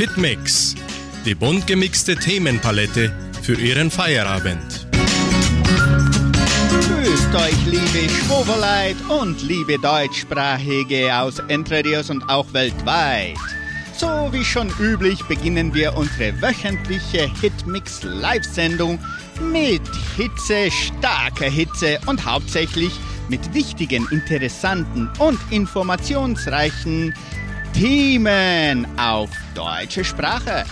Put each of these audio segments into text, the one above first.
Hitmix, die bunt gemixte Themenpalette für Ihren Feierabend. Grüßt euch, liebe Schwoberleit und liebe Deutschsprachige aus Entre Rios und auch weltweit. So wie schon üblich beginnen wir unsere wöchentliche Hitmix Live-Sendung mit Hitze, starker Hitze und hauptsächlich mit wichtigen, interessanten und informationsreichen Themen auf deutsche Sprache.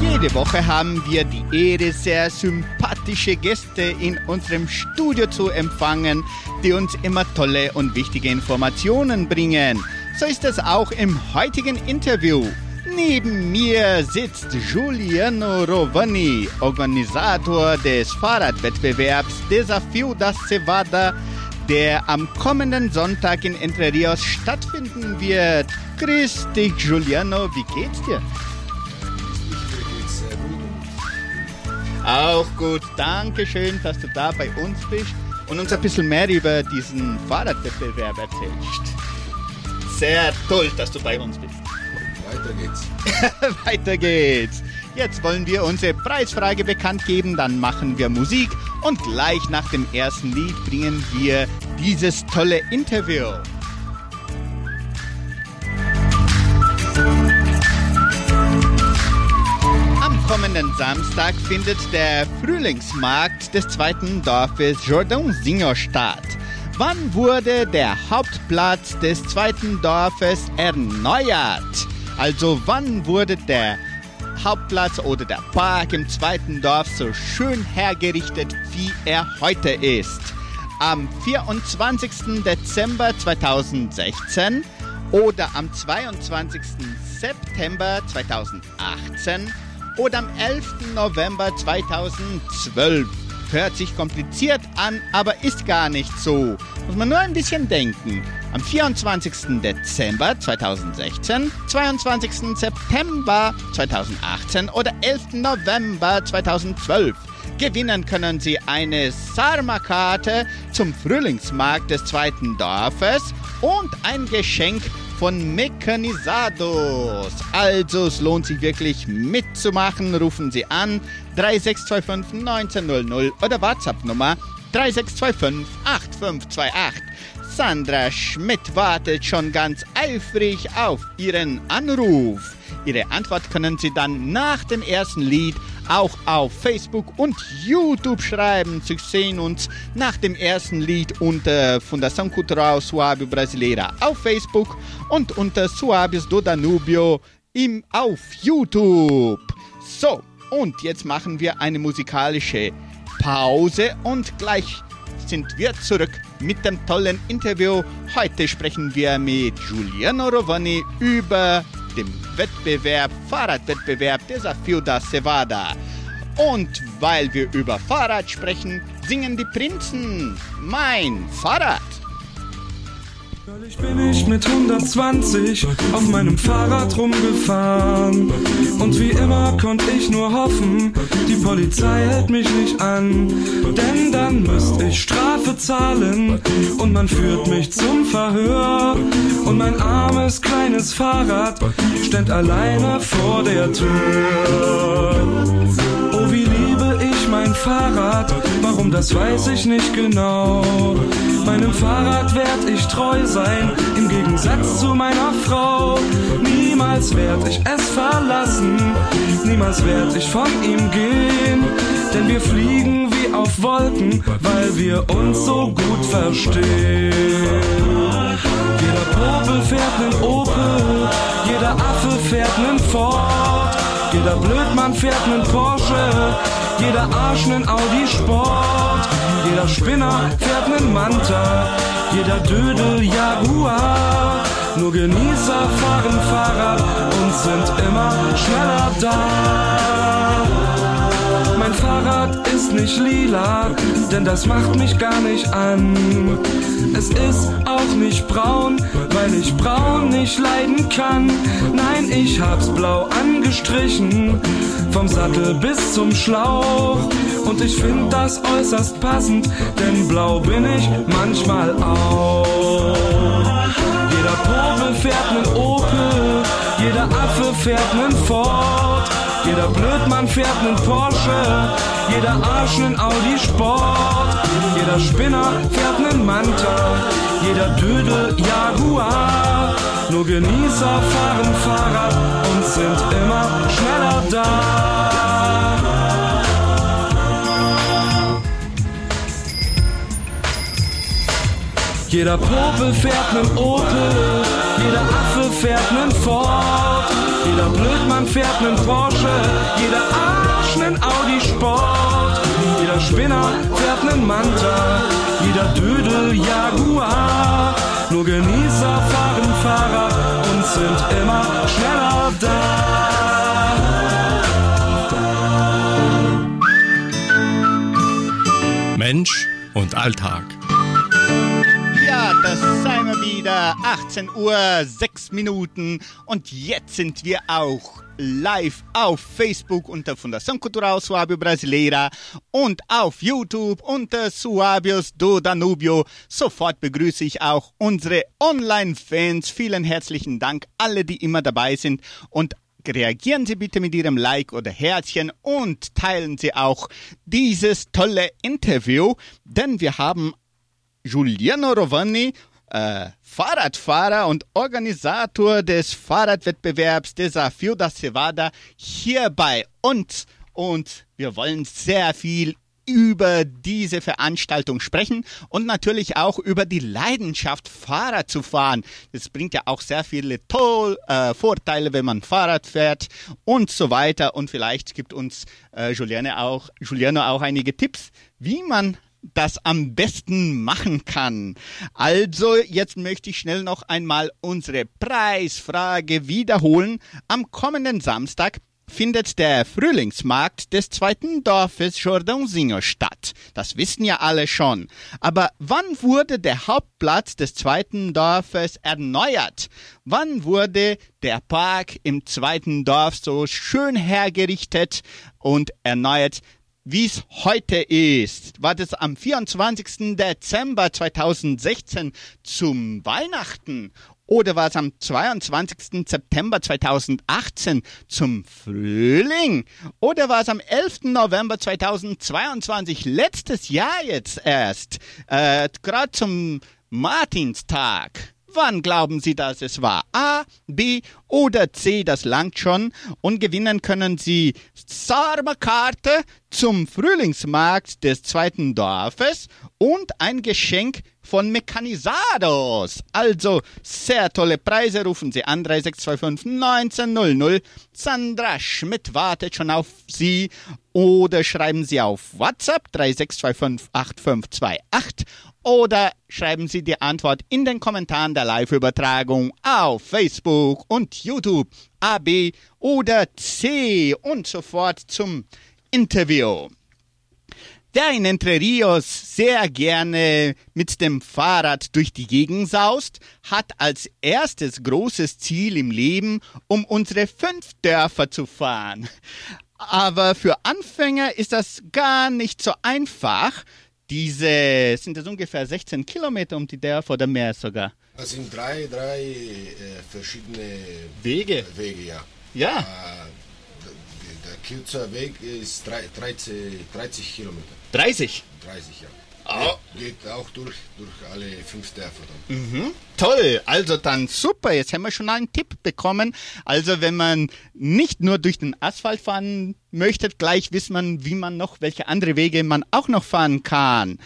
Jede Woche haben wir die Ehre, sehr sympathische Gäste in unserem Studio zu empfangen, die uns immer tolle und wichtige Informationen bringen. So ist es auch im heutigen Interview. Neben mir sitzt Giuliano Rovani, Organisator des Fahrradwettbewerbs Desafio da Cevada, der am kommenden Sonntag in Entre Rios stattfinden wird. Grüß dich, Giuliano, wie geht's dir? Auch gut, danke schön, dass du da bei uns bist und uns ein bisschen mehr über diesen Fahrradwettbewerb erzählst. Sehr toll, dass du bei uns bist. Weiter geht's. Weiter geht's. Jetzt wollen wir unsere Preisfrage bekannt geben, dann machen wir Musik und gleich nach dem ersten Lied bringen wir dieses tolle Interview. Am kommenden Samstag findet der Frühlingsmarkt des zweiten Dorfes Jordan Singer statt. Wann wurde der Hauptplatz des zweiten Dorfes erneuert? Also wann wurde der Hauptplatz oder der Park im zweiten Dorf so schön hergerichtet, wie er heute ist? Am 24. Dezember 2016 oder am 22. September 2018 oder am 11. November 2012. Hört sich kompliziert an, aber ist gar nicht so. Muss man nur ein bisschen denken. Am 24. Dezember 2016, 22. September 2018 oder 11. November 2012. Gewinnen können Sie eine Sarma-Karte zum Frühlingsmarkt des zweiten Dorfes und ein Geschenk von Mechanisados. Also es lohnt sich wirklich mitzumachen. Rufen Sie an 3625 1900 oder WhatsApp-Nummer 3625 8528. Sandra Schmidt wartet schon ganz eifrig auf Ihren Anruf. Ihre Antwort können Sie dann nach dem ersten Lied auch auf Facebook und YouTube schreiben. Sie sehen uns nach dem ersten Lied unter Fundação Cultural Suábio Brasileira auf Facebook und unter Suábios do Danubio im, auf YouTube. So, und jetzt machen wir eine musikalische Pause und gleich sind wir zurück mit dem tollen Interview. Heute sprechen wir mit Giuliano Rovani über den Wettbewerb, Fahrradwettbewerb Desafio da Cevada. Und weil wir über Fahrrad sprechen, singen die Prinzen Mein Fahrrad. Neulich bin ich mit 120 auf meinem Fahrrad rumgefahren. Und wie immer konnte ich nur hoffen, die Polizei hält mich nicht an. Denn dann müsste ich Strafe zahlen und man führt mich zum Verhör. Und mein armes kleines Fahrrad steht alleine vor der Tür. Oh, wie liebe ich mein Fahrrad, warum das weiß ich nicht genau. Meinem Fahrrad werd ich treu sein, im Gegensatz zu meiner Frau. Niemals werd ich es verlassen, niemals werd ich von ihm gehen. Denn wir fliegen wie auf Wolken, weil wir uns so gut verstehen. Jeder Popel fährt nen Opel, jeder Affe fährt nen Ford. Jeder Blödmann fährt nen Porsche, jeder Arsch nen Audi Sport. Jeder Spinner fährt nen Manta, jeder Dödel Jaguar. Nur Genießer fahren Fahrrad und sind immer schneller da. Fahrrad ist nicht lila, denn das macht mich gar nicht an. Es ist auch nicht braun, weil ich braun nicht leiden kann. Nein, ich hab's blau angestrichen, vom Sattel bis zum Schlauch. Und ich find das äußerst passend, denn blau bin ich manchmal auch. Jeder Popel fährt nen Opel, jeder Affe fährt nen Ford, jeder Blödmann fährt nen Porsche, jeder Arsch nen Audi Sport, jeder Spinner fährt nen Manta, jeder Dödel Jaguar. Nur Genießer fahren Fahrrad und sind immer schneller da. Jeder Popel fährt nen Opel, jeder Affe fährt nen Ford, jeder Blödmann fährt nen Porsche, jeder Arsch nen Audi Sport, jeder Spinner fährt nen Manta, jeder Dödel Jaguar. Nur Genießer fahren Fahrrad und sind immer schneller da. Mensch und Alltag. Ja, das wieder. 18 Uhr, 6 Minuten. Und jetzt sind wir auch live auf Facebook unter Fundação Cultural Suábio Brasileira und auf YouTube unter Suábios do Danubio. Sofort begrüße ich auch unsere Online-Fans. Vielen herzlichen Dank, alle, die immer dabei sind und reagieren Sie bitte mit Ihrem Like oder Herzchen und teilen Sie auch dieses tolle Interview, denn wir haben Giuliano Rovani, äh, Fahrradfahrer und Organisator des Fahrradwettbewerbs Desafio da Cevada, hier bei uns. Und wir wollen sehr viel über diese Veranstaltung sprechen und natürlich auch über die Leidenschaft, Fahrrad zu fahren. Das bringt ja auch sehr viele toll, äh, Vorteile, wenn man Fahrrad fährt und so weiter. Und vielleicht gibt uns äh, Juliane auch, Juliano auch einige Tipps, wie man das am besten machen kann. Also, jetzt möchte ich schnell noch einmal unsere Preisfrage wiederholen. Am kommenden Samstag findet der Frühlingsmarkt des zweiten Dorfes Jordãozinho statt. Das wissen ja alle schon. Aber wann wurde der Hauptplatz des zweiten Dorfes erneuert? Wann wurde der Park im zweiten Dorf so schön hergerichtet und erneuert? Wie es heute ist. War das am 24. Dezember 2016 zum Weihnachten oder war es am 22. September 2018 zum Frühling? Oder war es am 11. November 2022, letztes Jahr jetzt erst, äh, gerade zum Martinstag? Wann glauben Sie, dass es war? A, B oder C, das langt schon. Und gewinnen können Sie Sarma-Karte zum Frühlingsmarkt des zweiten Dorfes und ein Geschenk von Mechanisados. Also sehr tolle Preise. Rufen Sie an 3625 1900. Sandra Schmidt wartet schon auf Sie. Oder schreiben Sie auf WhatsApp 3625 8528 oder schreiben Sie die Antwort in den Kommentaren der Live-Übertragung auf Facebook und YouTube A, B oder C und sofort zum Interview. Wer in Entre Rios sehr gerne mit dem Fahrrad durch die Gegend saust, hat als erstes großes Ziel im Leben, um unsere fünf Dörfer zu fahren. Aber für Anfänger ist das gar nicht so einfach, diese sind das ungefähr 16 Kilometer um die Dörfer oder mehr sogar. Das sind drei, drei äh, verschiedene Wege. Wege, ja. Ja. Äh, der, der kürzer Weg ist drei, 30, 30 Kilometer. 30. 30, ja. Oh. Geht auch durch, durch alle fünf Dörfer dann. Mhm. Toll, also dann super. Jetzt haben wir schon einen Tipp bekommen. Also wenn man nicht nur durch den Asphalt fahren möchte, gleich weiß man, wie man noch, welche andere Wege man auch noch fahren kann.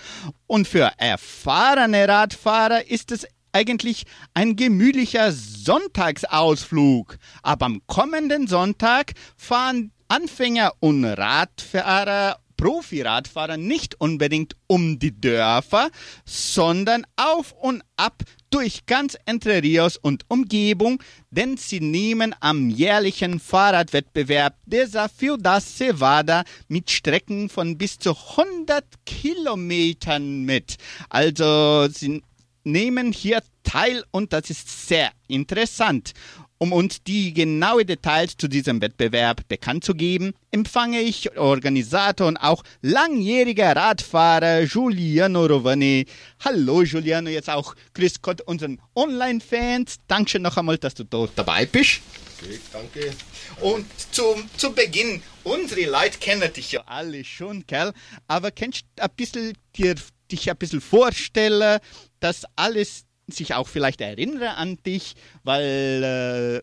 Und für erfahrene Radfahrer ist es eigentlich ein gemütlicher Sonntagsausflug. Aber am kommenden Sonntag fahren Anfänger und Radfahrer Profiradfahrer nicht unbedingt um die Dörfer, sondern auf und ab durch ganz Entre Rios und Umgebung, denn sie nehmen am jährlichen Fahrradwettbewerb Desafio da Cevada mit Strecken von bis zu 100 Kilometern mit. Also sie nehmen hier teil und das ist sehr interessant. Um uns die genaue Details zu diesem Wettbewerb bekannt zu geben, empfange ich Organisator und auch langjähriger Radfahrer Giuliano Rovani. Hallo Giuliano, jetzt auch Grüß Gott unseren Online-Fans. Dankeschön noch einmal, dass du da dabei bist. Okay, danke. Und zum, zu Beginn, unsere Leute kennen dich ja alle schon, gell? Aber kannst du ein bisschen dir, dich ein bisschen vorstellen, dass alles sich auch vielleicht erinnern an dich, weil äh,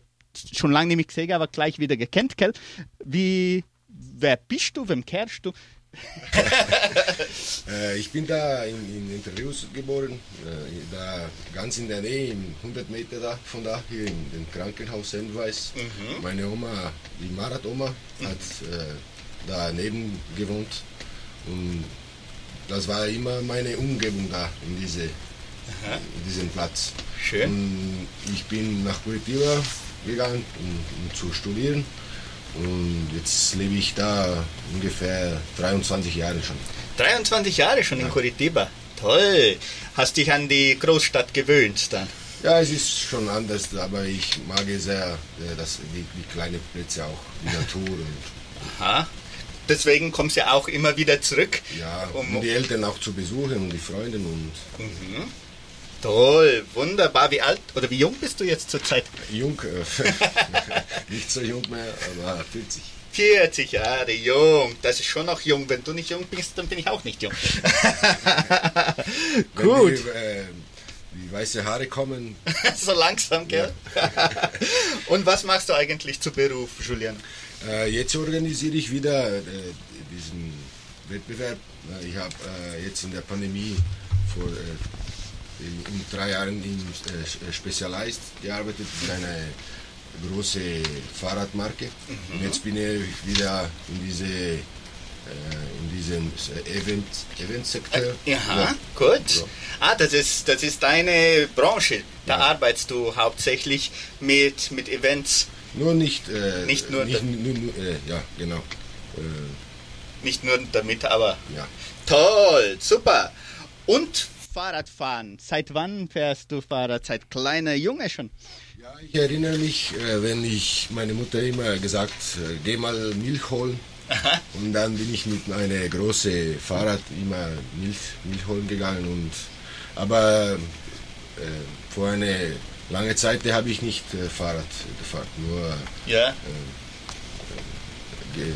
schon lange nicht mehr gesehen, aber gleich wieder gekannt, gell? Wie, wer bist du, wem kehrst du? Äh, ich bin da in, in Interviews geboren, äh, da ganz in der Nähe, in 100 Meter da, von da, hier in dem Krankenhaus Sendweiß. Meine Oma, die Marat-Oma, hat äh, daneben gewohnt und das war immer meine Umgebung da, in, diese, in diesem Platz. Schön. Und ich bin nach Curitiba gegangen, um, um zu studieren. Und jetzt lebe ich da ungefähr 23 Jahre schon. 23 Jahre schon in Curitiba. Toll. Hast dich an die Großstadt gewöhnt dann? Ja, es ist schon anders, aber ich mag es sehr, äh, das, die, die kleinen Plätze auch, die Natur und Aha. Deswegen kommst du ja auch immer wieder zurück. ja, Um- um die Eltern auch zu besuchen und die Freunde und Toll, wunderbar. Wie alt oder wie jung bist du jetzt zurzeit? jung, äh, nicht so jung mehr, aber 40. 40 Jahre jung. Das ist schon noch jung. Wenn du nicht jung bist, dann bin ich auch nicht jung. Gut. Die, äh, die weiße Haare kommen, so langsam, gell? Und was machst du eigentlich zu Beruf, Julian? Äh, jetzt organisiere ich wieder äh, diesen Wettbewerb. Äh, Ich habe jetzt in der Pandemie vor in, in drei Jahren in äh, Specialized gearbeitet, mit einer große Fahrradmarke. Und jetzt bin ich wieder in diese äh, in diesem äh, Event Eventsektor. Ja, gut. Ja. Ah, das ist, das ist deine Branche. Da Ja. arbeitest du hauptsächlich mit, mit Events, Nur nicht äh, Nicht nur nicht, nur, äh, ja genau äh, nicht nur damit, aber ja. toll, super. Und Fahrradfahren. Seit wann fährst du Fahrrad? Seit kleiner Junge schon? Ja, ich erinnere mich, äh, wenn ich meine Mutter immer gesagt, äh, geh mal Milch holen. Und dann bin ich mit einem großen Fahrrad immer Milch, Milch holen gegangen. Und, aber äh, vor einer langen Zeit habe ich nicht äh, Fahrrad gefahren, nur Ja. ge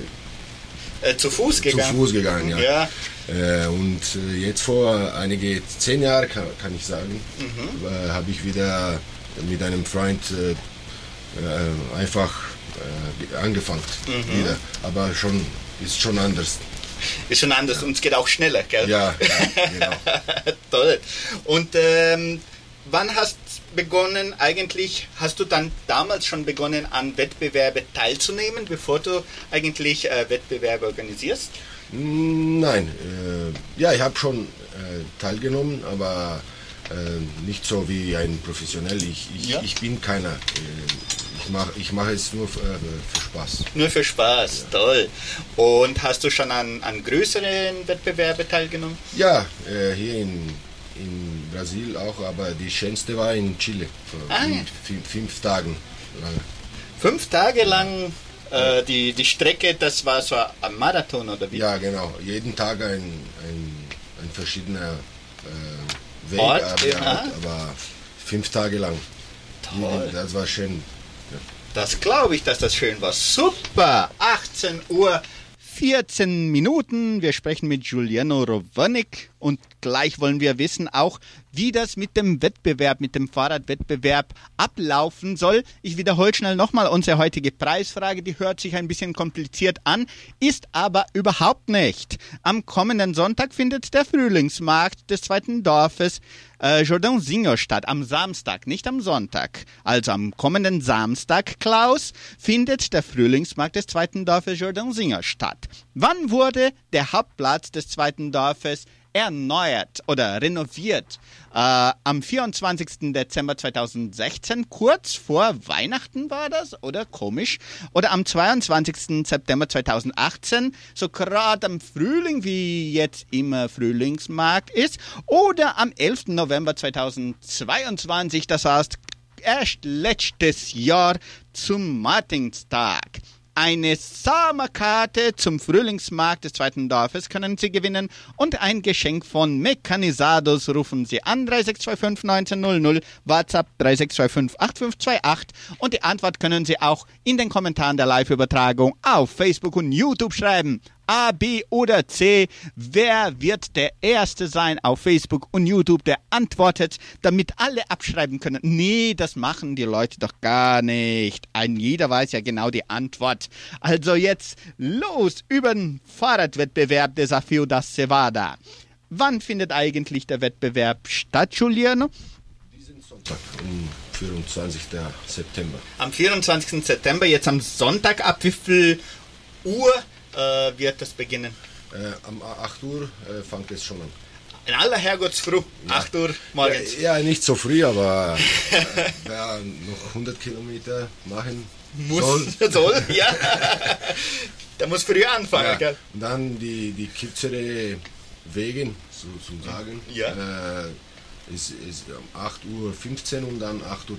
Äh, zu Fuß zu gegangen? Fuß gegangen. Ja. Ja. Äh, und äh, jetzt vor einige zehn Jahren, kann, kann ich sagen, äh, habe ich wieder mit einem Freund einfach angefangen wieder. Aber schon ist schon anders. Ist schon anders und es geht auch schneller, gell? Ja, ja genau. Toll. Und ähm, wann hast begonnen, eigentlich, hast du dann damals schon begonnen, an Wettbewerbe teilzunehmen, bevor du eigentlich äh, Wettbewerbe organisierst? Nein, äh, ja, ich habe schon äh, teilgenommen, aber äh, nicht so wie ein Professionell. Ich, ich, Ja. ich bin keiner. Äh, ich mache ich mach es nur für, äh, für Spaß. Nur für Spaß, toll. Und hast du schon an, an größeren Wettbewerben teilgenommen? Ja, äh, hier in, in Brasil auch, aber die schönste war in Chile. Vor Ah, ja. fünf, fünf, fünf Tagen lang. Fünf Tage lang äh, die, die Strecke, das war so ein Marathon oder wie? Ja, genau. Jeden Tag ein, ein, ein verschiedener äh, Weg, Ort, aber, ja. aber fünf Tage lang. Toll. Das war schön. Das glaube ich, dass das schön war. Super! 18 Uhr 14 Minuten. Wir sprechen mit Giuliano Rovanik und gleich wollen wir wissen auch, wie das mit dem Wettbewerb, mit dem Fahrradwettbewerb ablaufen soll. Ich wiederhole schnell nochmal unsere heutige Preisfrage. Die hört sich ein bisschen kompliziert an, ist aber überhaupt nicht. Am kommenden Sonntag findet der Frühlingsmarkt des zweiten Dorfes äh, Jordan Singer statt. Am Samstag, nicht am Sonntag. Also am kommenden Samstag, Klaus, findet der Frühlingsmarkt des zweiten Dorfes Jordan Singer statt. Wann wurde der Hauptplatz des zweiten Dorfes erneuert oder renoviert? Äh, am 24. Dezember 2016, kurz vor Weihnachten war das, oder komisch? Oder am 22. September 2018, so gerade am Frühling, wie jetzt immer Frühlingsmarkt ist, oder am 11. November 2022, das heißt erst letztes Jahr zum Martinstag. Eine Sommerkarte zum Frühlingsmarkt des zweiten Dorfes können Sie gewinnen. Und ein Geschenk von Mechanisados rufen Sie an. 3625 1900, WhatsApp 3625 8528 und die Antwort können Sie auch in den Kommentaren der Live-Übertragung auf Facebook und YouTube schreiben. A, B oder C. Wer wird der Erste sein auf Facebook und YouTube, der antwortet, damit alle abschreiben können? Nee, das machen die Leute doch gar nicht. Ein jeder weiß ja genau die Antwort. Also jetzt los über den Fahrradwettbewerb Desafio da Cevada. Wann findet eigentlich der Wettbewerb statt, Giuliano? Diesen Sonntag am 24. September. Am 24. September, jetzt am Sonntag, ab wie viel Uhr äh, wird das beginnen? Äh, um 8 Uhr äh, fängt es schon an. In aller Herrgottsfrüh, ja. 8 Uhr morgens. Ja, ja, nicht so früh, aber äh, wer noch 100 Kilometer machen muss, soll, soll ja. Der muss früh anfangen, ja. gell? Und dann die, die kürzere Wegen, so zu sagen, ja. äh, ist, ist um 8.15 Uhr und dann 8.30 Uhr.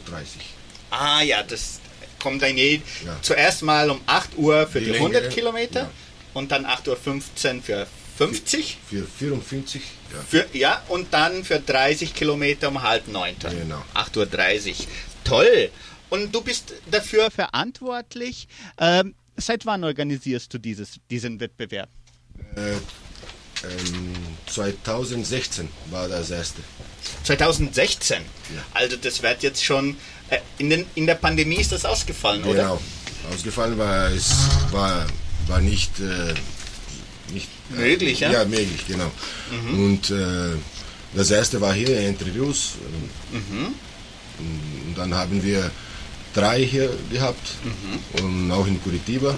Ah ja, das kommt ein ja. zuerst mal um 8 Uhr für die, die 100 längere, Kilometer. Und dann 8.15 Uhr für 50. Für, für 54, ja. Für, ja, und dann für 30 Kilometer um halb neun. Genau. 8.30 Uhr. Toll. Und du bist dafür verantwortlich. Ähm, seit wann organisierst du dieses, diesen Wettbewerb? Äh, ähm, 2016 war das erste. 2016? Ja. Also das wird jetzt schon, äh, in, den, in der Pandemie ist das ausgefallen, genau. oder? Genau, ausgefallen war es war, war nicht, äh, nicht möglich, ja? Ja, möglich, genau. Mhm. Und äh, das erste war hier in Entre Rios. Mhm. Und dann haben wir drei hier gehabt mhm. und auch in Curitiba.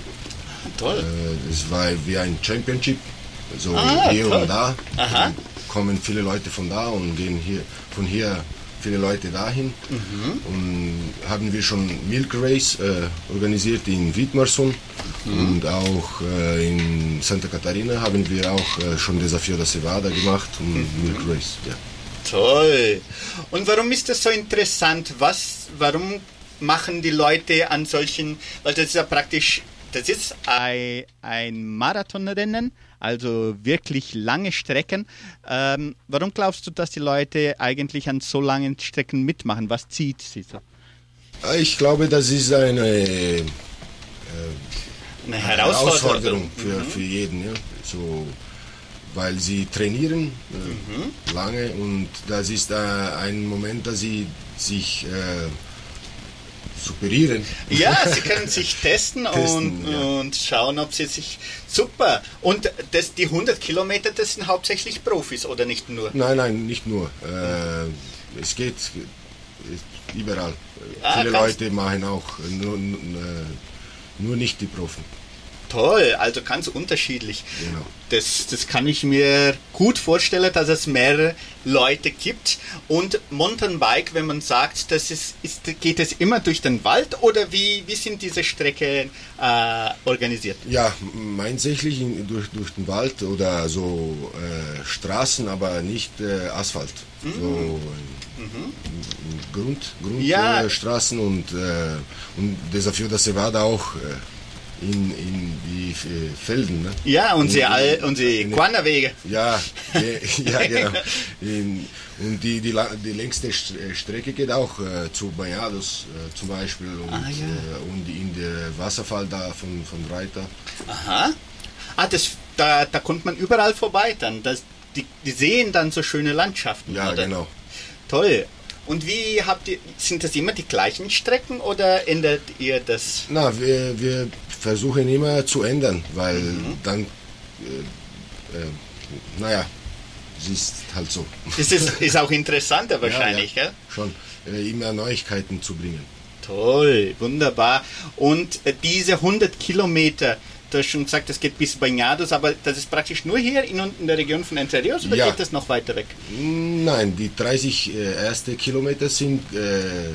Toll. Äh, es war wie ein Championship, so ah, hier toll. und da. Aha. kommen viele Leute von da und gehen hier von hier viele Leute dahin. Mhm. Und haben wir schon Milk Race äh, organisiert in Wiedmarsson mhm. und auch äh, in Santa Catarina haben wir auch äh, schon Desafio da Cevada gemacht und mhm. Milk Race. Ja. Toll. Und warum ist das so interessant? Was, warum machen die Leute an solchen, weil das ist ja praktisch, das ist ein, ein Marathonrennen, also wirklich lange Strecken. Ähm, warum glaubst du, dass die Leute eigentlich an so langen Strecken mitmachen? Was zieht sie so? Ich glaube, das ist eine, äh, eine Herausforderung, für, mhm. für jeden. Ja. So, weil sie trainieren äh, mhm. lange und das ist äh, ein Moment, dass sie sich äh, superieren. Ja, sie können sich testen, Testen, und, ja. und schauen, ob sie sich. Super. Und das, die 100 Kilometer, das sind hauptsächlich Profis oder nicht nur? Nein, nein, nicht nur. Äh, es geht äh, überall. Ah, Viele Leute machen auch nur, nur, nur nicht die Profen. Toll, also ganz unterschiedlich. Genau. Das, das kann ich mir gut vorstellen, dass es mehrere Leute gibt. Und Mountainbike, wenn man sagt, das ist, ist, geht es immer durch den Wald oder wie, wie sind diese Strecken äh, organisiert? Ja, hauptsächlich durch, durch den Wald oder so äh, Straßen, aber nicht äh, Asphalt. So äh, Grund, Ja. Grundstraßen äh, Straßen und, äh, und dafür, dass sie war da auch äh, in, in die äh, Felden. Ne? Ja, unsere, In- All, unsere Quanderwege. Ja, ja genau. In, und die, die, die längste St- äh, Strecke geht auch äh, zu Banhados äh, zum Beispiel und, Ah, ja. äh, und in der Wasserfall da von, von Reiter. Aha. Ah, das, da, da kommt man überall vorbei dann. Das, die, die sehen dann so schöne Landschaften. Ja, oder? genau. Toll. Und wie habt ihr, sind das immer die gleichen Strecken oder ändert ihr das? Na, wir, wir versuchen immer zu ändern, weil Mhm. dann, äh, äh, naja, es ist halt so. Das ist, ist auch interessanter wahrscheinlich, ja, ja, gell? Schon äh, immer Neuigkeiten zu bringen. Toll, wunderbar. Und äh, diese 100 Kilometer, du hast schon gesagt, das geht bis Banhados, aber das ist praktisch nur hier in, in der Region von Entre Rios oder Ja. geht das noch weiter weg? Nein, die 30 äh, erste Kilometer sind äh,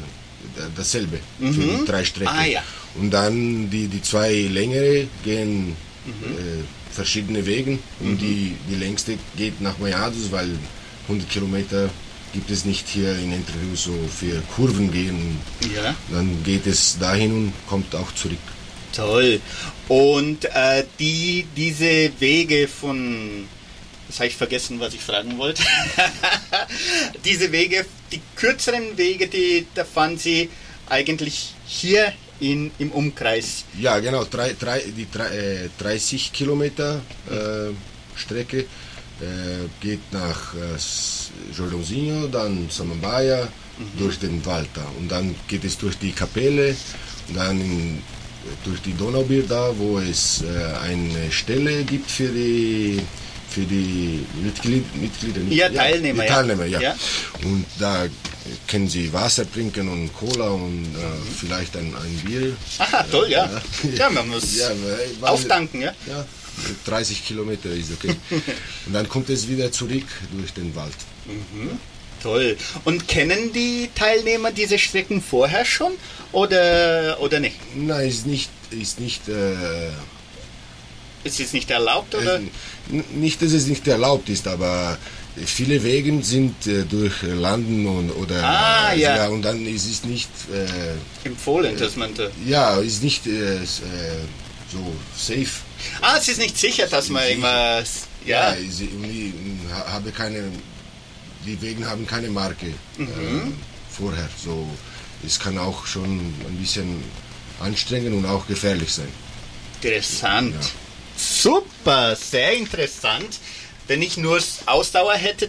dasselbe für die drei Strecken. Ah, ja. Und dann die, die zwei längere gehen Mhm. äh, verschiedene Wegen und die, die längste geht nach Mayados, weil 100 Kilometer gibt es nicht hier in Interview so für Kurven gehen. Ja. Dann geht es dahin und kommt auch zurück. Toll. Und äh, die, diese Wege von, das habe ich vergessen, was ich fragen wollte. diese Wege, die kürzeren Wege, die da fahren Sie eigentlich hier in, im Umkreis. Ja, genau, drei, drei, die drei, äh, 30 Kilometer äh, Strecke äh, geht nach äh, Jordãozinho, dann Samambaia, durch den Wald da. Und dann geht es durch die Kapelle, dann in, durch die Donaubier da, wo es äh, eine Stelle gibt für die für die Mitglied, Mitglieder. nicht- Ja, Teilnehmer, ja. Teilnehmer, ja. Ja. Und da können sie Wasser trinken und Cola und äh, vielleicht ein, ein Bier. Aha, toll, ja. Ja, man muss Ja, weil- auftanken, ja. Ja, 30 Kilometer ist okay. Und dann kommt es wieder zurück durch den Wald. Toll. Und kennen die Teilnehmer diese Strecken vorher schon oder, oder nicht? Nein, ist nicht, ist nicht, äh, Ist es nicht erlaubt oder? nicht, dass es nicht erlaubt ist, aber viele Wege sind äh, durch Landen und oder Ah, ja. und dann ist es nicht, äh, Empfohlen, dass man da. ja, ist nicht äh, äh, so safe. Ah, es ist nicht sicher, dass man Sicher. immer. Ja. ist, und ich ha- habe keine, die Wegen haben keine Marke Mhm. äh, vorher. So, es kann auch schon ein bisschen anstrengend und auch gefährlich sein. Interessant. Ja. Super, sehr interessant. Wenn ich nur Ausdauer hätte,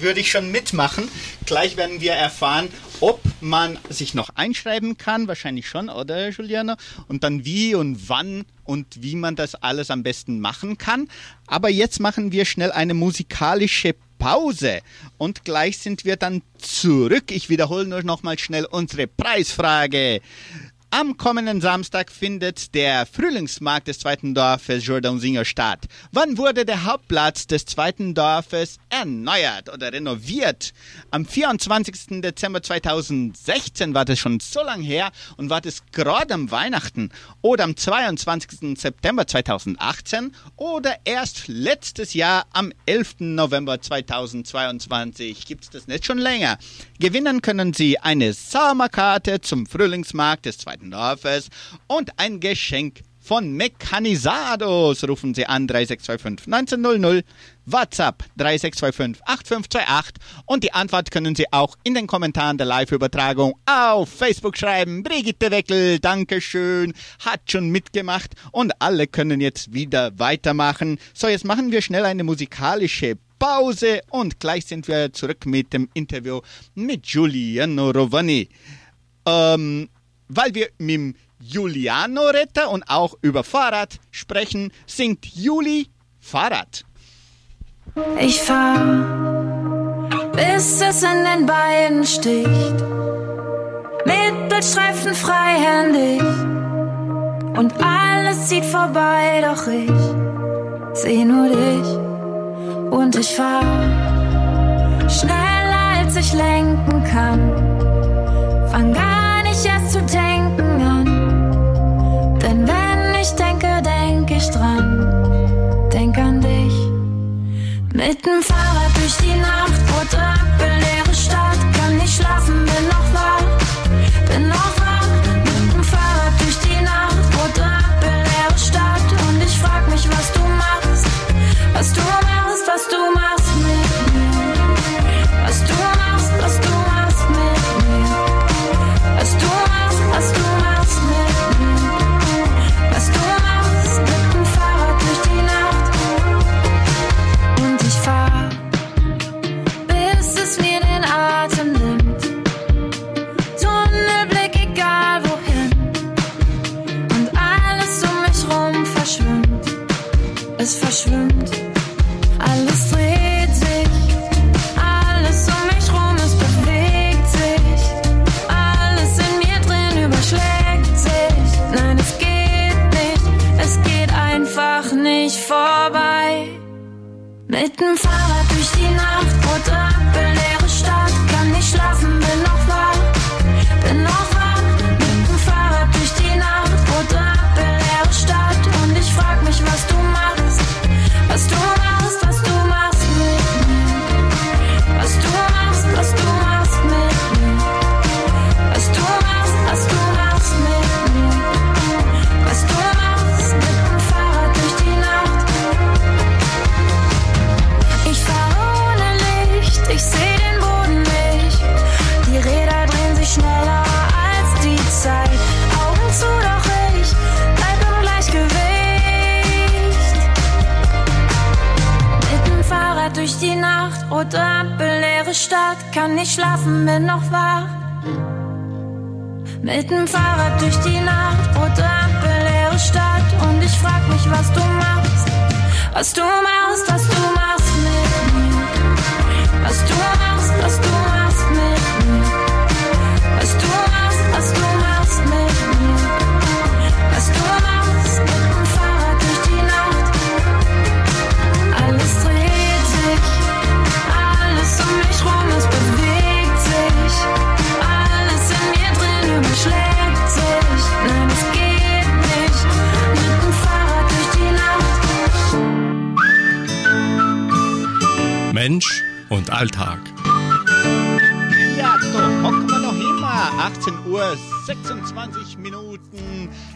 würde ich schon mitmachen. Gleich werden wir erfahren, ob man sich noch einschreiben kann. Wahrscheinlich schon, oder Juliana? Und dann wie und wann und wie man das alles am besten machen kann. Aber jetzt machen wir schnell eine musikalische Pause und gleich sind wir dann zurück. Ich wiederhole nur noch mal schnell unsere Preisfrage. Am kommenden Samstag findet der Frühlingsmarkt des zweiten Dorfes Jordãozinho statt. Wann wurde der Hauptplatz des zweiten Dorfes erneuert oder renoviert? Am 24. Dezember 2016 war das schon so lang her und war das gerade am Weihnachten oder am 22. September 2018 oder erst letztes Jahr am 11. November 2022. Gibt es das nicht schon länger? Gewinnen können Sie eine Sommerkarte zum Frühlingsmarkt des zweiten Dorfes und ein Geschenk von Mechanisados. Rufen Sie an 3625 1900, WhatsApp 3625 8528 und die Antwort können Sie auch in den Kommentaren der Live-Übertragung auf Facebook schreiben. Brigitte Weckel, Dankeschön, hat schon mitgemacht und alle können jetzt wieder weitermachen. So, jetzt machen wir schnell eine musikalische Pause und gleich sind wir zurück mit dem Interview mit Giuliano Rovani. Ähm, weil wir mit dem Juliano Retter und auch über Fahrrad sprechen, singt Juli Fahrrad. Ich fahr, bis es in den Beinen sticht. Mittelstreifen freihändig. Und alles zieht vorbei, doch ich seh nur dich. Und ich fahr, schneller als ich lenken kann. Fang zu denken an. Denn wenn ich denke, denk ich dran. Denk an dich. Mit dem Fahrrad durch die Nacht, rote Ampel, leere Stadt. Kann nicht schlafen, bin noch wach, bin noch wach. Mit dem Fahrrad durch die Nacht, rote Ampel, leere Stadt. Und ich frag mich, was du machst, was du machst, was du machst Mit dem Fahrrad durch die Nacht, rote Ampel,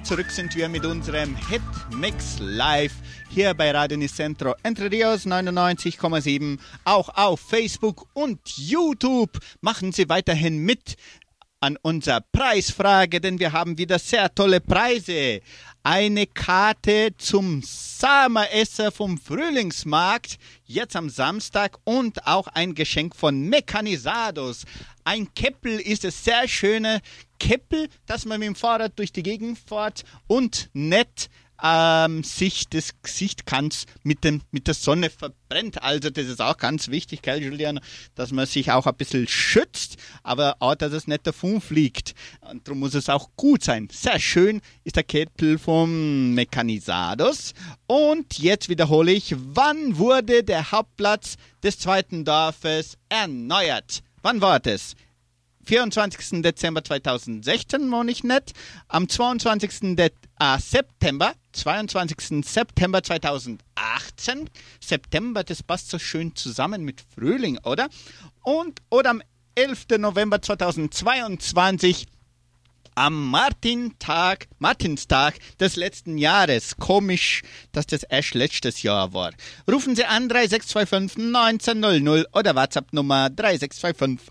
Zurück sind wir mit unserem Hitmix Live hier bei Radio Nicentro Entre Rios 99,7. Auch auf Facebook und YouTube. Machen Sie weiterhin mit an unserer Preisfrage, denn wir haben wieder sehr tolle Preise. Eine Karte zum Summeresser vom Frühlingsmarkt, jetzt am Samstag und auch ein Geschenk von Mechanisados. Ein Keppel ist es sehr schöne Keppel, das man mit dem Fahrrad durch die Gegend fährt und nett ähm, sich das Gesicht ganz mit, dem, mit der Sonne verbrennt. Also das ist auch ganz wichtig, gell, Julian, dass man sich auch ein bisschen schützt, aber auch, dass es nicht davon fliegt. Und darum muss es auch gut sein. Sehr schön ist der Kettel vom Mechanisados. Und jetzt wiederhole ich, wann wurde der Hauptplatz des zweiten Dorfes erneuert? Wann war das? 24. Dezember 2016, wohne ich nicht. Am 22. De äh, September, 22. September 2018. September, das passt so schön zusammen mit Frühling, oder? Und oder am 11. November 2022 am Martintag, Martinstag des letzten Jahres. Komisch, dass das erst letztes Jahr war. Rufen Sie an 3625 1900 oder WhatsApp Nummer 3625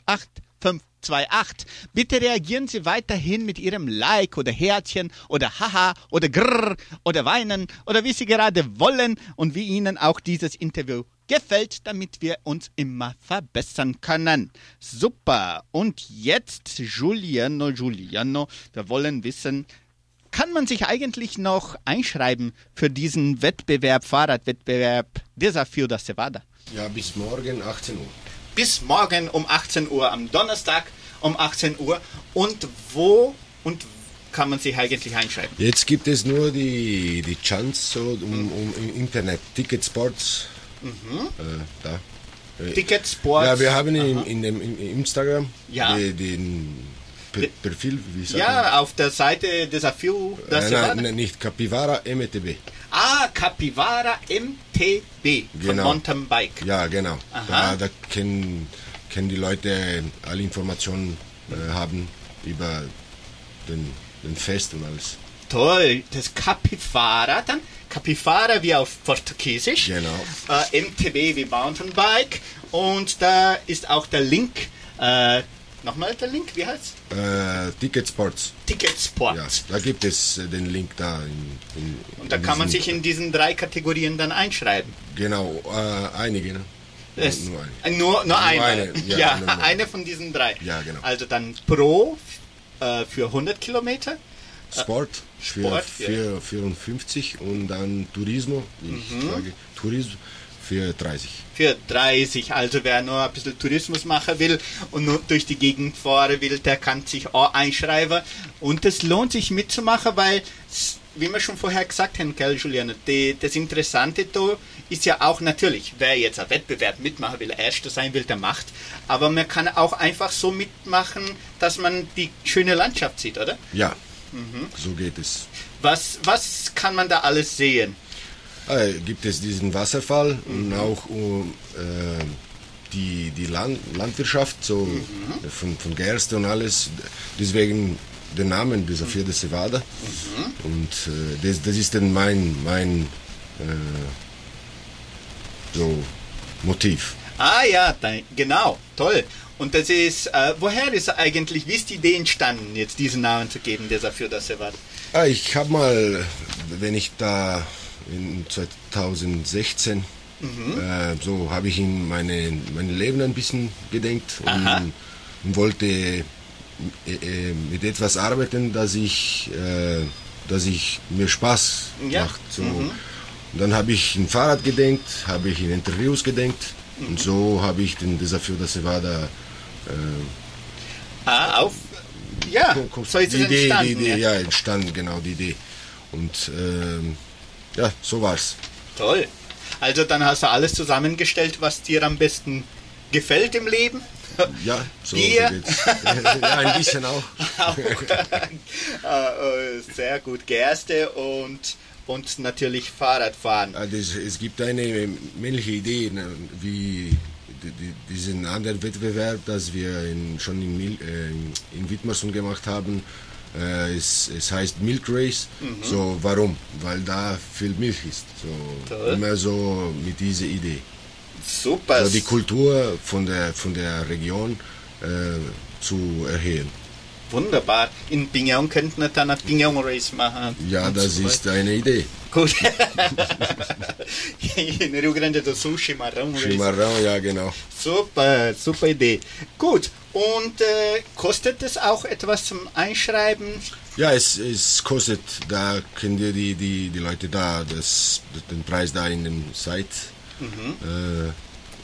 8528. Bitte reagieren Sie weiterhin mit Ihrem Like oder Herzchen oder Haha oder Grrr oder Weinen oder wie Sie gerade wollen und wie Ihnen auch dieses Interview gefällt, damit wir uns immer verbessern können. Super. Und jetzt Giuliano, Giuliano, wir wollen wissen, kann man sich eigentlich noch einschreiben für diesen Wettbewerb, Fahrradwettbewerb Desafio da Cevada? Ja, bis morgen 18 Uhr. Bis morgen um 18 Uhr, am Donnerstag um 18 Uhr. Und wo und kann man sich eigentlich einschreiben? Jetzt gibt es nur die, die Chance so um, um im Internet, Ticketsports. Äh, da. Äh, Ticketsports. Ja, wir haben in, in dem in Instagram Ja. den Per- Profil, wie sagt man? Ja, auf der Seite Desafio da Äh, nein, nein, nicht Capivara MTB. Ah, Capivara MTB von Genau. Mountain Bike. Ja, genau. Aha. Da, da können, können die Leute alle Informationen äh, haben über den, den Fest und alles. Toll, das Capivara dann. Capivara wie auf Portugiesisch. Genau. Äh, MTB wie Mountainbike. Und da ist auch der Link. Äh, nochmal der Link, wie heißt Äh, Ticketsports. Ticketsport. Ja, da gibt es äh, den Link da. In, in, Und da in kann man sich in diesen drei Kategorien dann einschreiben. Genau, äh, einige. Ne? Es, Nur eine. äh, nur, nur eine. eine, Ja, ja, nur eine. von diesen drei. Ja, genau. Also dann Pro äh, für 100 Kilometer. Sport für, Sport, für 54 und dann Turismo, wie Mhm. ich sage, Tourismus für 30. Für 30. Also wer nur ein bisschen Tourismus machen will und nur durch die Gegend fahren will, der kann sich auch einschreiben. Und es lohnt sich mitzumachen, weil, wie wir schon vorher gesagt haben, gell, Juliane, die, das Interessante da ist ja auch natürlich, wer jetzt einen Wettbewerb mitmachen will, Erster sein will, der macht. Aber man kann auch einfach so mitmachen, dass man die schöne Landschaft sieht, oder? Ja, Mhm. so geht es. Was, was kann man da alles sehen? Äh, gibt es diesen Wasserfall Mhm. und auch um, äh, die, die Land, Landwirtschaft, so Mhm. von, von Gerste und alles. Deswegen der Name Desafio de Cevada. Mhm. Und äh, das, das ist dann mein, mein äh, so Motiv. Ah ja, genau, toll. Und das ist, äh, woher ist eigentlich, wie ist die Idee entstanden, jetzt diesen Namen zu geben, dieser für das Cevada? Ah, ich habe mal, wenn ich da in 2016 Äh, so habe ich in meine, mein Leben ein bisschen gedenkt und, und wollte äh, äh, mit etwas arbeiten, das ich, äh, das ich mir Spaß Ja. macht. So. Und dann habe ich ein Fahrrad gedenkt, habe ich in Interviews gedenkt und so habe ich den Desafio da Cevada äh, Ah, auf. Ja, so ist die Idee, entstanden. die Idee, ja. ja. entstanden, genau, die Idee. Und ähm, ja, so war's. Toll. Also dann hast du alles zusammengestellt, was dir am besten gefällt im Leben. Ja, so, Bier? so geht's. ja, ein bisschen auch. Auch. Äh, äh, Sehr gut. Gerste und, und natürlich Fahrradfahren. Ah, das, es gibt eine männliche Idee, ne, wie die, die, diesen anderen Wettbewerb, das wir in, schon in, äh, in Wittmersum gemacht haben. Äh, es, es heißt Milk Race. So, warum? Weil da viel Milch ist. So, Toll. immer so mit dieser Idee. Super. Also die Kultur von der, von der Region äh, zu erhöhen. Wunderbar. In Pignon könnten wir dann ein Pignon Race machen. Ja, das so ist eine Idee. Gut. in Rio Grande do Sul, Chimarrão Race. Chimarrão, ja genau. Super, super Idee. Gut. Und äh, kostet es auch etwas zum Einschreiben? Ja, es, es kostet, da können dir die, die, die Leute da das, den Preis da in dem Site äh,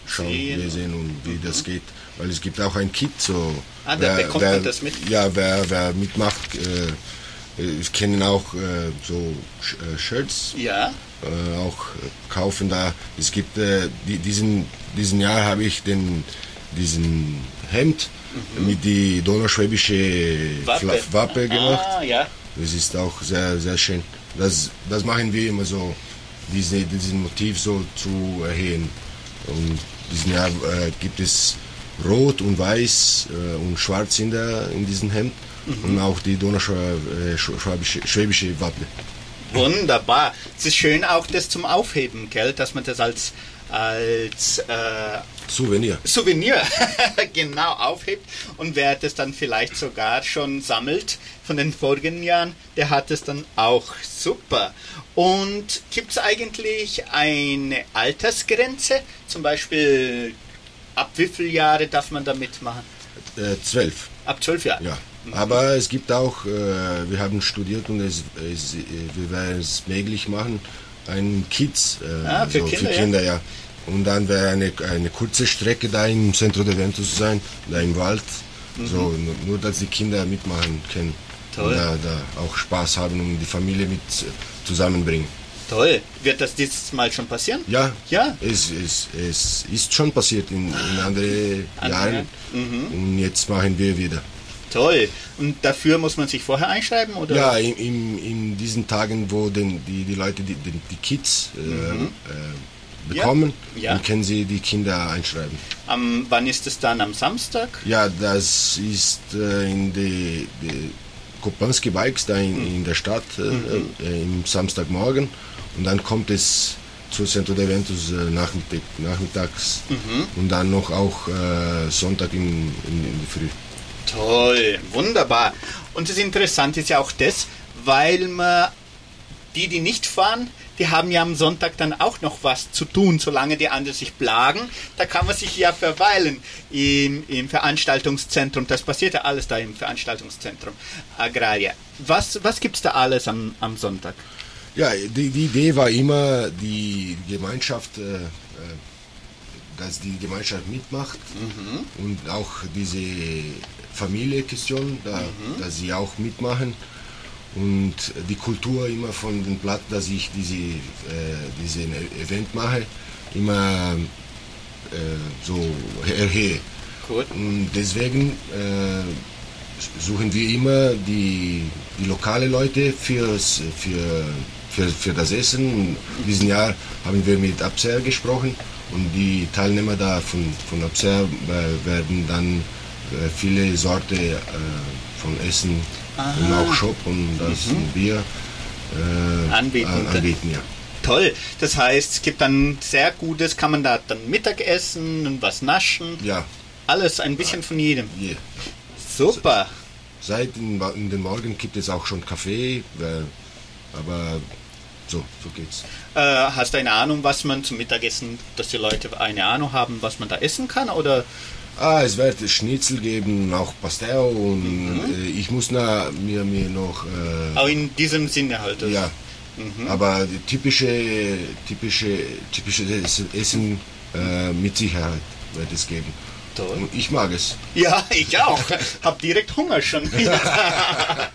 schauen, Sehen. wir sehen und wie das geht. Weil es gibt auch ein Kit, so. Ah, da bekommt man das mit? Ja, wer, wer mitmacht, äh, wir können auch äh, so äh, Shirts Ja. äh, auch äh, kaufen da. Es gibt äh, die, diesen diesen Jahr habe ich den diesen Hemd mit die donauschwäbische Mhm. Wappe. Wappe, Wappe gemacht. Ah, ja. Das ist auch sehr sehr schön. Das das machen wir immer so diese diesen Motiv so zu erhöhen. Und diesen Jahr äh, gibt es Rot und Weiß äh, und Schwarz in der in diesem Hemd Mhm. und auch die donauschwäbische schwäbische Wappe. Wunderbar. Es ist schön auch das zum Aufheben, gell? dass man das als, als äh, Souvenir. Souvenir genau aufhebt. Und wer das dann vielleicht sogar schon sammelt von den vorigen Jahren, der hat es dann auch super. Und gibt es eigentlich eine Altersgrenze? Zum Beispiel ab wie viele Jahre darf man da mitmachen? Äh, zwölf. Ab zwölf Jahre. Ja, aber es gibt auch, äh, wir haben studiert und es, es, äh, wir werden es möglich machen, ein Kids äh, Ah, für Kinder, ja. ja. Und dann wäre eine, eine kurze Strecke da im Centro de Ventus sein, da im Wald, so, nur, nur dass die Kinder mitmachen können. Mhm. Toll. Da, da auch Spaß haben und die Familie mit äh, zusammenbringen. Toll. Wird das dieses Mal schon passieren? Ja, Ja. Es, es, es ist schon passiert in, in anderen Andere, Jahren und jetzt machen wir wieder. Toll. Und dafür muss man sich vorher einschreiben? Oder? Ja, in, in, in diesen Tagen, wo den, die, die Leute die, die, die Kids äh, äh, bekommen, Mhm. Ja. dann können sie die Kinder einschreiben. Am, wann ist es dann? Am Samstag? Ja, das ist äh, in die, die Kopanski Bikes da in, Mhm. in der Stadt äh, äh, im Samstagmorgen und dann kommt es zu Centro de Eventos äh, Nachmittag, nachmittags Mhm. und dann noch auch äh, Sonntag in, in, in der Früh. Toll, wunderbar. Und das Interessante ist ja auch das, weil man die, die nicht fahren, die haben ja am Sonntag dann auch noch was zu tun, solange die anderen sich plagen. Da kann man sich ja verweilen im, im Veranstaltungszentrum. Das passiert ja alles da im Veranstaltungszentrum Agraria. Was, was gibt es da alles am, am Sonntag? Ja, die, die Idee war immer, die Gemeinschaft, äh, äh, dass die Gemeinschaft mitmacht und auch diese Familie-Question, da, dass sie auch mitmachen und die Kultur immer von dem Platz, dass ich diese, äh, diesen Event mache, immer äh, so erhehe. Gut. Und deswegen äh, suchen wir immer die, die lokale Leute fürs, für, für, für das Essen. Und diesen Jahr haben wir mit Abser gesprochen und die Teilnehmer da von, von Abser äh, werden dann äh, viele Sorte äh, von Essen und auch Shop und das Bier äh, Anbieten. an- anbieten ja. Toll. Das heißt, es gibt dann sehr gutes, kann man da dann Mittagessen und was naschen. Ja, Alles, ein bisschen von jedem. je. Super. Seit in, in den Morgen gibt es auch schon Kaffee, äh, aber So, so geht's. Äh, hast du eine Ahnung, was man zum Mittagessen, dass die Leute eine Ahnung haben, was man da essen kann? Oder Ah, es wird Schnitzel geben, auch Pastel und äh, ich muss na, mir, mir noch, äh, auch in diesem Sinne halt? also? ja, aber die typische, typische, typische Essen äh, mit Sicherheit wird es geben. Toll. Ich mag es. Ja, ich auch. Hab direkt Hunger schon wieder.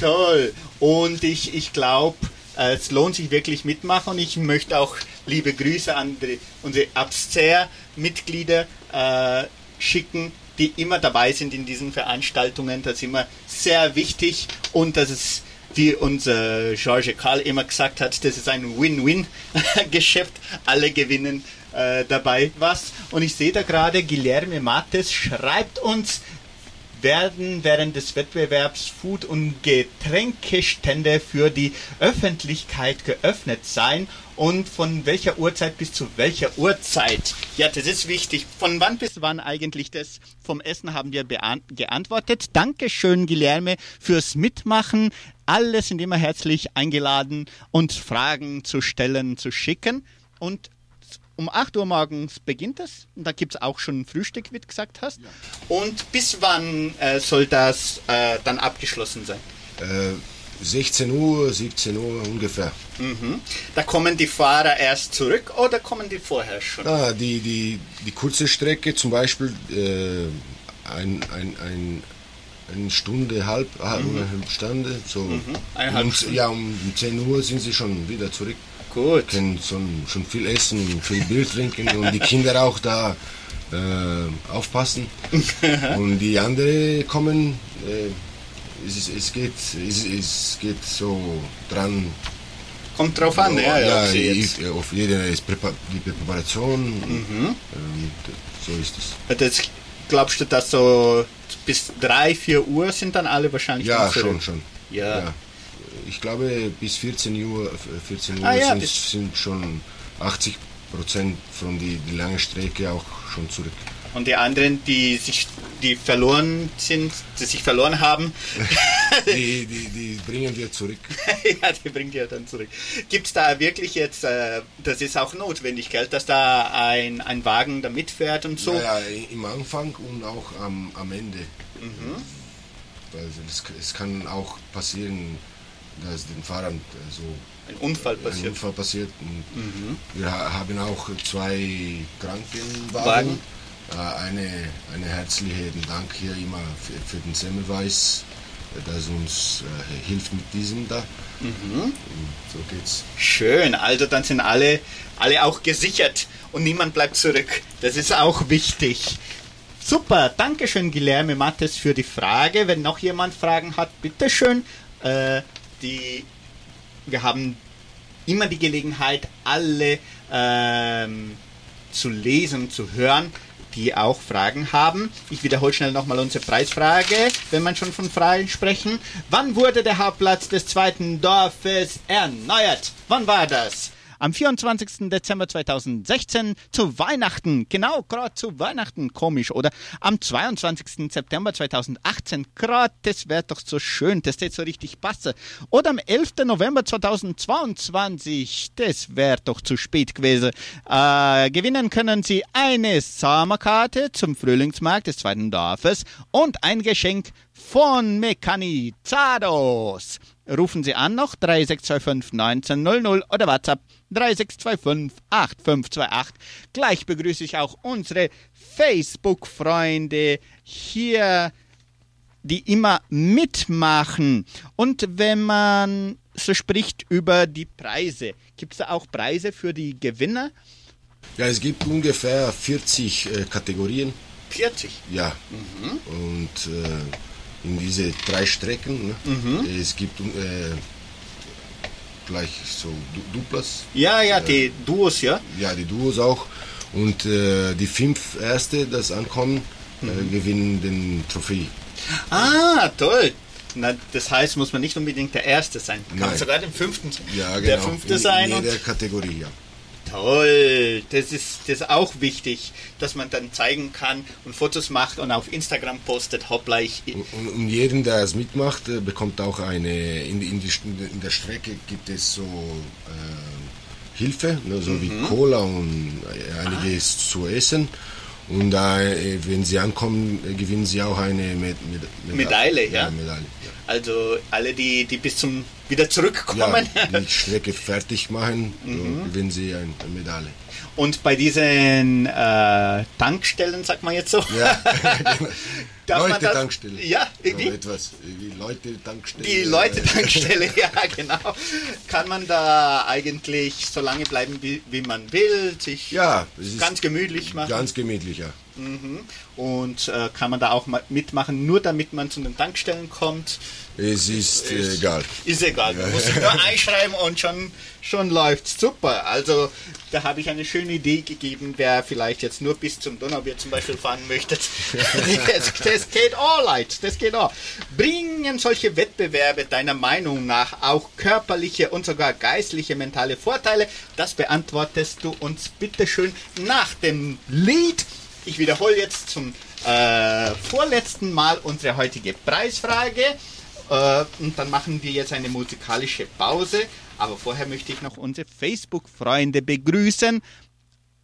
Toll. Und ich, ich glaube, es lohnt sich wirklich mitmachen. Und ich möchte auch liebe Grüße an unsere Abster-Mitglieder äh, schicken, die immer dabei sind in diesen Veranstaltungen. Das ist immer sehr wichtig und das ist wie unser George Karl immer gesagt hat, das ist ein Win-Win-Geschäft. Alle gewinnen äh, dabei was. Und ich sehe da gerade, Guilherme Mates schreibt uns, werden während des Wettbewerbs Food- und Getränkestände für die Öffentlichkeit geöffnet sein und von welcher Uhrzeit bis zu welcher Uhrzeit? Ja, das ist wichtig. Von wann bis wann eigentlich das vom Essen haben wir geantwortet. Dankeschön, Guilherme, fürs Mitmachen. Alle sind immer herzlich eingeladen, uns Fragen zu stellen, zu schicken. Und um 8 Uhr morgens beginnt es. Und da gibt es auch schon ein Frühstück, wie du gesagt hast. Und bis wann äh, soll das äh, dann abgeschlossen sein? Äh, 16 Uhr, 17 Uhr ungefähr. Mhm. Da kommen die Fahrer erst zurück oder kommen die vorher schon? Ah, die, die, die kurze Strecke, zum Beispiel äh, ein, ein, ein, eine Stunde, halb, halb eine halbe Stunde. So. Mhm. Eine halbe um. Ja, um 10 Uhr sind sie schon wieder zurück. Gut. Können schon, schon viel essen, viel Bier trinken und die Kinder auch da äh, aufpassen. und die anderen kommen, äh, es, es, geht, es, es geht so dran. Kommt drauf an, ja, ja. ja, jetzt- ich- auf jede ist Präpa die Präparation. Mhm. Und, so ist es. Das, glaubst du, dass so bis 3, 4 Uhr sind dann alle wahrscheinlich Ja, schon, schon. Ja. Ich glaube, bis 14 Uhr, 14 Uhr Ah, ja, sind, sind schon 80 Prozent von die, die lange Strecke auch schon zurück. Und die anderen, die sich, die verloren sind, die sich verloren haben, Die, die, die bringen wir zurück. ja, die bringt ihr dann zurück. Gibt es da wirklich jetzt, äh, das ist auch notwendig, gell, dass da ein, ein Wagen da mitfährt und so? Ja, ja, im Anfang und auch am, am Ende. Mhm. Weil es, es kann auch passieren, dass den Fahrern so Ein Unfall ein passiert. Mhm. Unfall passiert. Und Wir ha- haben auch zwei Krankenwagen. Wagen. Äh, Eine, eine herzliche Dank hier immer für, für den Semmelweis, äh, das uns äh, hilft mit diesem da. Mhm. Und so geht's. Schön, also dann sind alle, alle auch gesichert und niemand bleibt zurück. Das ist auch wichtig. Super, Dankeschön, Guilherme Mattes, für die Frage. Wenn noch jemand Fragen hat, bitteschön. Äh, die, wir haben immer die Gelegenheit, alle ähm, zu lesen, zu hören, die auch Fragen haben. Ich wiederhole schnell nochmal unsere Preisfrage, wenn man schon von Fragen sprechen. Wann wurde der Hauptplatz des zweiten Dorfes erneuert? Wann war das? Am 24. Dezember 2016 zu Weihnachten. Genau, gerade zu Weihnachten. Komisch, oder? Am 22. September 2018. Gerade, das wäre doch so schön. Das hätte so richtig passen. Oder am 11. November 2022. Das wäre doch zu spät gewesen. Äh, gewinnen können Sie eine Sommerkarte zum Frühlingsmarkt des zweiten Dorfes und ein Geschenk von Mechanizados. Rufen Sie an noch 3625 1900 oder WhatsApp 3625 8528. Gleich begrüße ich auch unsere Facebook-Freunde hier, die immer mitmachen. Und wenn man so spricht über die Preise, gibt es da auch Preise für die Gewinner? Ja, es gibt ungefähr 40 äh, Kategorien. 40. Ja. Und äh, in diese drei Strecken, ne? es gibt äh, gleich so du Duplas, Ja, ja, die Duos, ja. ja, die Duos auch. Und äh, die fünf Erste, das ankommen, äh, gewinnen den Trophäe. Ah, toll. Na, das heißt, muss man nicht unbedingt der Erste sein. Kann Nein. sogar den fünften, Ja, genau. der Fünfte in, sein. In jeder Kategorie, ja. Toll, das ist, das ist auch wichtig, dass man dann zeigen kann und Fotos macht und auf Instagram postet, hoppla, ich... Und, und jeden, der es mitmacht, äh, bekommt auch eine, in, in, die, in der Strecke gibt es so äh, Hilfe, ne, so mhm. wie Cola und einiges ah. zu essen. Und äh, wenn sie ankommen, gewinnen sie auch eine Med Med Medaille. Ja? ja Medaille ja. Also alle, die, die bis zum wieder zurückkommen. Ja, die Strecke fertig machen, mhm. gewinnen sie eine Medaille. Und bei diesen äh, Tankstellen, sagt man jetzt so, ja, genau. Leute das, Tankstelle. Ja, irgendwie. etwas, wie Leute Tankstelle. Die Leute Tankstelle, ja, genau. Kann man da eigentlich so lange bleiben, wie, wie man will, sich ja, ganz gemütlich machen? Ganz gemütlich, ja. Mhm. Und äh, kann man da auch mitmachen, nur damit man zu den Tankstellen kommt? Es ist, ist egal. Ist egal. Man muss nur einschreiben und schon, schon läuft Super. Also da habe ich eine schöne Idee gegeben, wer vielleicht jetzt nur bis zum Donaubier zum Beispiel fahren möchte. das, das geht alright. Das geht auch. Bringen solche Wettbewerbe deiner Meinung nach auch körperliche und sogar geistliche mentale Vorteile? Das beantwortest du uns bitte schön nach dem Lied. Ich wiederhole jetzt zum äh, vorletzten Mal unsere heutige Preisfrage. Äh, und dann machen wir jetzt eine musikalische Pause. Aber vorher möchte ich noch unsere Facebook-Freunde begrüßen.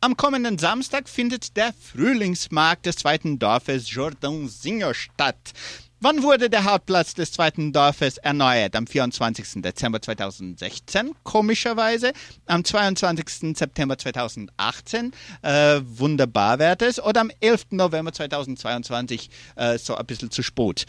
Am kommenden Samstag findet der Frühlingsmarkt des zweiten Dorfes Jordan Singer statt. Wann wurde der Hauptplatz des zweiten Dorfes erneuert? Am 24. Dezember 2016, komischerweise. Am 22. September 2018, äh, wunderbar wird es. Oder am 11. November 2022, äh, so ein bisschen zu spät.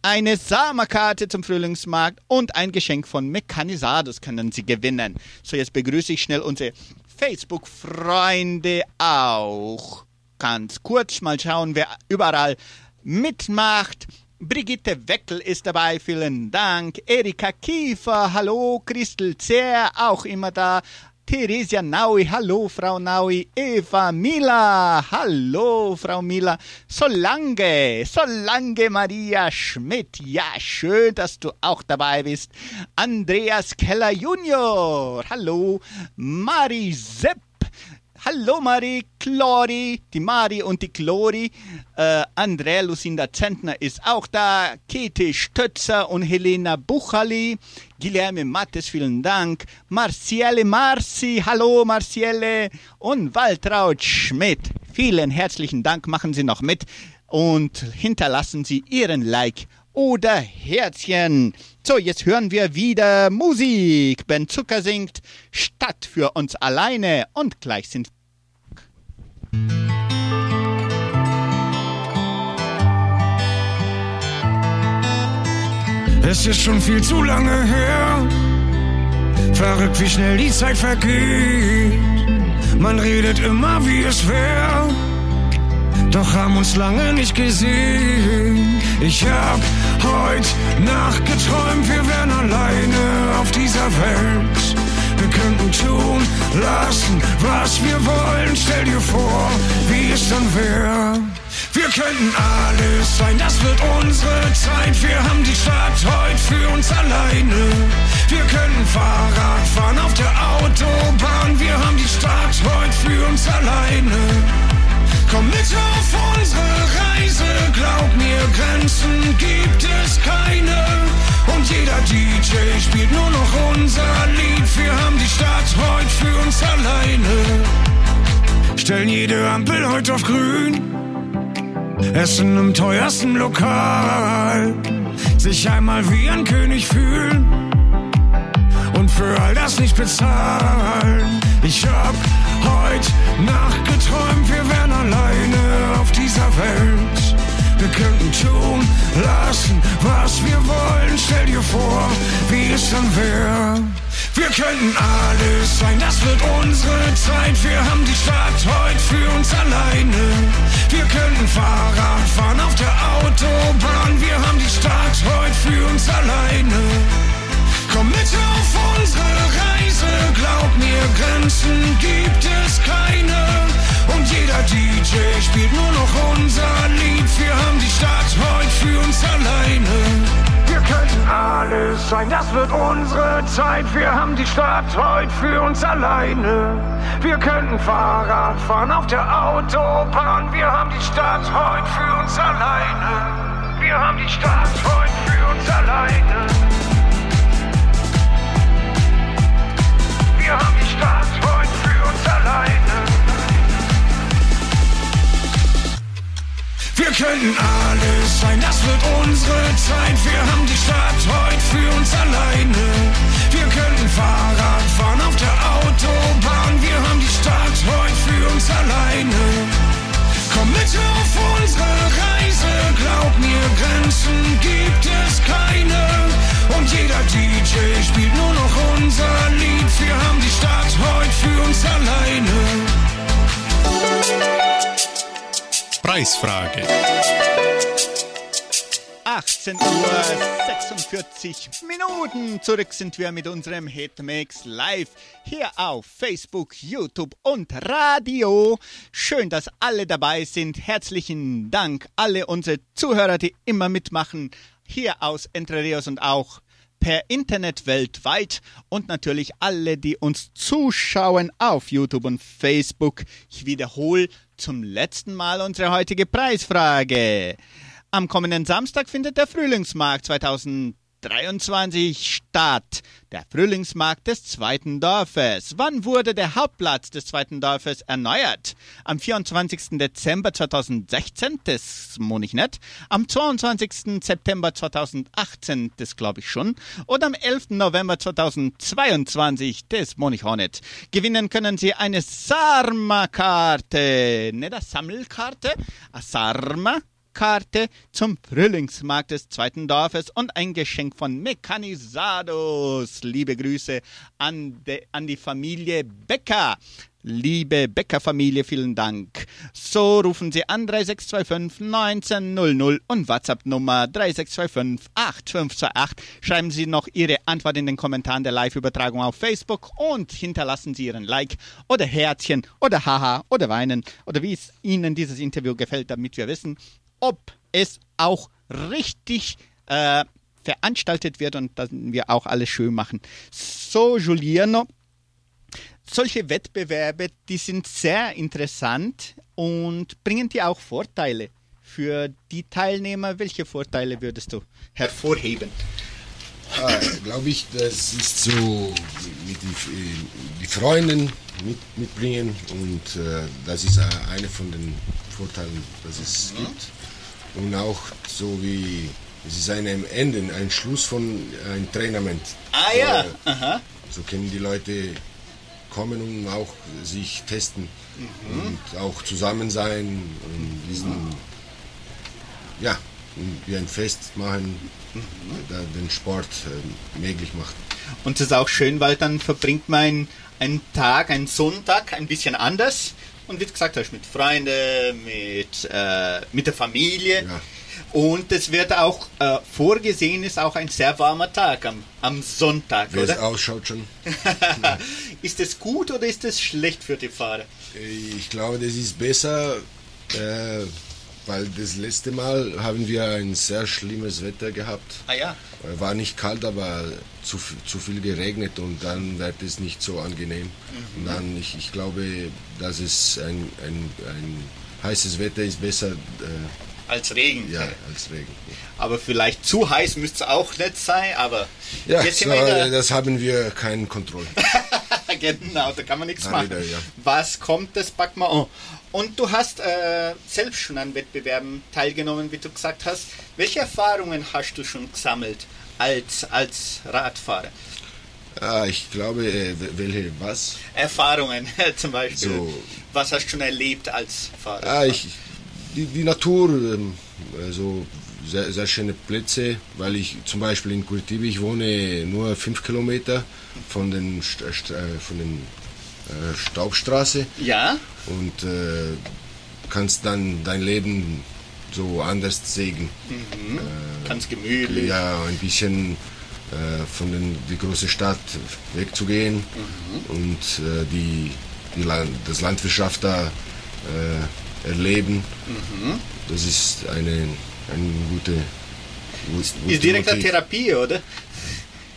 Eine Sommerkarte zum Frühlingsmarkt und ein Geschenk von Mechanisados können Sie gewinnen. So, jetzt begrüße ich schnell unsere Facebook-Freunde auch. Ganz kurz mal schauen, wer überall mitmacht. Brigitte Weckel ist dabei, vielen Dank. Erika Kiefer, hallo. Christel Zehr, auch immer da. Theresia Naui, hallo Frau Naui, Eva Mila, hallo Frau Mila, Solange, Solange Maria Schmidt, ja schön, dass du auch dabei bist. Andreas Keller Junior, hallo, Mari Sepp, Hallo Marie, Chlori, die Mari und die Chlori. Äh, Andrea Lucinda Zentner ist auch da. Kete Stötzer und Helena Buchali. Guilherme Mattes, vielen Dank. Marcielle Marci, hallo Marcielle. Und Waltraud Schmidt, vielen herzlichen Dank. Machen Sie noch mit und hinterlassen Sie Ihren Like oder Herzchen. So, jetzt hören wir wieder Musik. Ben Zucker singt Stadt für uns alleine und gleich sind Es ist schon viel zu lange her. Verrückt, wie schnell die Zeit vergeht. Man redet immer, wie es wäre doch haben uns lange nicht gesehen. Ich hab heut Nacht geträumt, wir wären alleine auf dieser Welt. Wir könnten tun, lassen, was wir wollen. Stell dir vor, wie es dann wäre. Wir könnten alles sein, das wird unsere Zeit. Wir haben die Stadt heute für uns alleine. Wir können Fahrrad fahren auf der Autobahn. Wir haben die Stadt heute für uns alleine. Komm mit auf unsere Reise, glaub mir, Grenzen gibt es keine. Und jeder DJ spielt nur noch unser Lied. Wir haben die Stadt heute für uns alleine. Stellen jede Ampel heute auf grün. Essen im teuersten Lokal. Sich einmal wie ein König fühlen. Und für all das nicht bezahlen. Ich hab heute Nacht geträumt, wir wären alleine auf dieser Welt. Wir könnten tun, lassen, was wir wollen. Stell dir vor, wie es dann wäre. Wir könnten alles sein, das wird unsere Zeit. Wir haben die Stadt heute für uns alleine. Wir könnten Fahrrad fahren auf der Autobahn. Wir haben die Stadt heute für uns alleine. Komm mit auf unsere Reise, glaub mir, Grenzen gibt es keine. Und jeder DJ spielt nur noch unser Lied. Wir haben die Stadt heute für uns alleine. Wir könnten alle alles sein, das wird unsere Zeit. Wir haben die Stadt heute für uns alleine. Wir könnten Fahrrad fahren auf der Autobahn. Wir haben die Stadt heute für uns alleine. Wir haben die Stadt heute für uns alleine. Wir könnten alles sein, das wird unsere Zeit. Wir haben die Stadt heute für uns alleine. Wir könnten Fahrrad fahren auf der Autobahn. Wir haben die Stadt heute für uns alleine. Komm mit auf unsere Reise, glaub mir, Grenzen gibt es keine. Und jeder DJ spielt nur noch unser Lied. Wir haben die Stadt heute für uns alleine. Preisfrage. 18 Uhr 46 Minuten. Zurück sind wir mit unserem Hitmix live hier auf Facebook, YouTube und Radio. Schön, dass alle dabei sind. Herzlichen Dank alle unsere Zuhörer, die immer mitmachen, hier aus Entre Rios und auch per Internet weltweit und natürlich alle, die uns zuschauen auf YouTube und Facebook. Ich wiederhole zum letzten Mal unsere heutige Preisfrage. Am kommenden Samstag findet der Frühlingsmarkt 2023 statt. Der Frühlingsmarkt des zweiten Dorfes. Wann wurde der Hauptplatz des zweiten Dorfes erneuert? Am 24. Dezember 2016, das muss ich nicht. Am 22. September 2018, das glaube ich schon. Oder am 11. November 2022, das muss ich auch nicht. Gewinnen können Sie eine Sarma-Karte. Nicht eine Sammelkarte, eine Sarma. Karte zum Frühlingsmarkt des zweiten Dorfes und ein Geschenk von Mechanisados. Liebe Grüße an, de, an die Familie Becker. Liebe Becker-Familie, vielen Dank. So rufen Sie an 3625 1900 und WhatsApp-Nummer 3625 8528. Schreiben Sie noch Ihre Antwort in den Kommentaren der Live-Übertragung auf Facebook und hinterlassen Sie Ihren Like oder Herzchen oder Haha oder Weinen oder wie es Ihnen dieses Interview gefällt, damit wir wissen, ob es auch richtig äh, veranstaltet wird und dann wir auch alles schön machen. So, Giuliano, solche Wettbewerbe, die sind sehr interessant und bringen dir auch Vorteile für die Teilnehmer. Welche Vorteile würdest du hervorheben? Ah, Glaube ich, das ist so mit die, die Freunden mit, mitbringen und äh, das ist äh, einer von den Vorteilen, dass es gibt. Und auch so wie es ist ein am Ende, ein Schluss von ein Trainament. Ah ja, So, aha. so können die Leute kommen und auch sich testen und auch zusammen sein und diesen ja wie ein Fest machen, den Sport äh, möglich macht. Und es ist auch schön, weil dann verbringt man einen, Tag, einen Sonntag ein bisschen anders. Und wie du gesagt hast, mit Freunden, mit, äh, mit der Familie. Ja. Und es wird auch äh, vorgesehen, ist auch ein sehr warmer Tag am, am Sonntag, Wie es oder? ausschaut schon. ist es gut oder ist es schlecht für die Fahrer? Ich glaube, das ist besser, äh, weil das letzte Mal haben wir ein sehr schlimmes Wetter gehabt. Ah ja. Äh, War nicht kalt, aber zu, zu viel geregnet und dann wird es nicht so angenehm. Und dann, ich, ich glaube, dass es ein, ein, ein heißes Wetter ist besser äh, Als Regen. ja, als Regen. Aber vielleicht zu heiß müsste es auch nicht sein, aber Ja, jetzt so, das haben wir keine Kontrolle. genau, da kann man nichts machen. wieder, ja. Was kommt, das an. Und du hast äh, selbst schon an Wettbewerben teilgenommen, wie du gesagt hast. Welche Erfahrungen hast du schon gesammelt als, als Radfahrer? Ah, ich glaube, äh, welche was? Erfahrungen zum Beispiel. So. Was hast du schon erlebt als Fahrer? Ah, ich, die, die Natur, ähm, also sehr, sehr schöne Plätze, weil ich zum Beispiel in Curitiba, ich wohne nur fünf Kilometer von den, St äh, von den äh, Staubstraße Ja? und äh, kannst dann dein Leben so anders sägen. Ganz gemütlich. Ja, ein bisschen äh, von den, die große Stadt wegzugehen und äh, die, die Land, das Landwirtschaft da äh, erleben. Das ist eine, eine gute wo- wo Ist direkt eine motiv- Therapie, oder?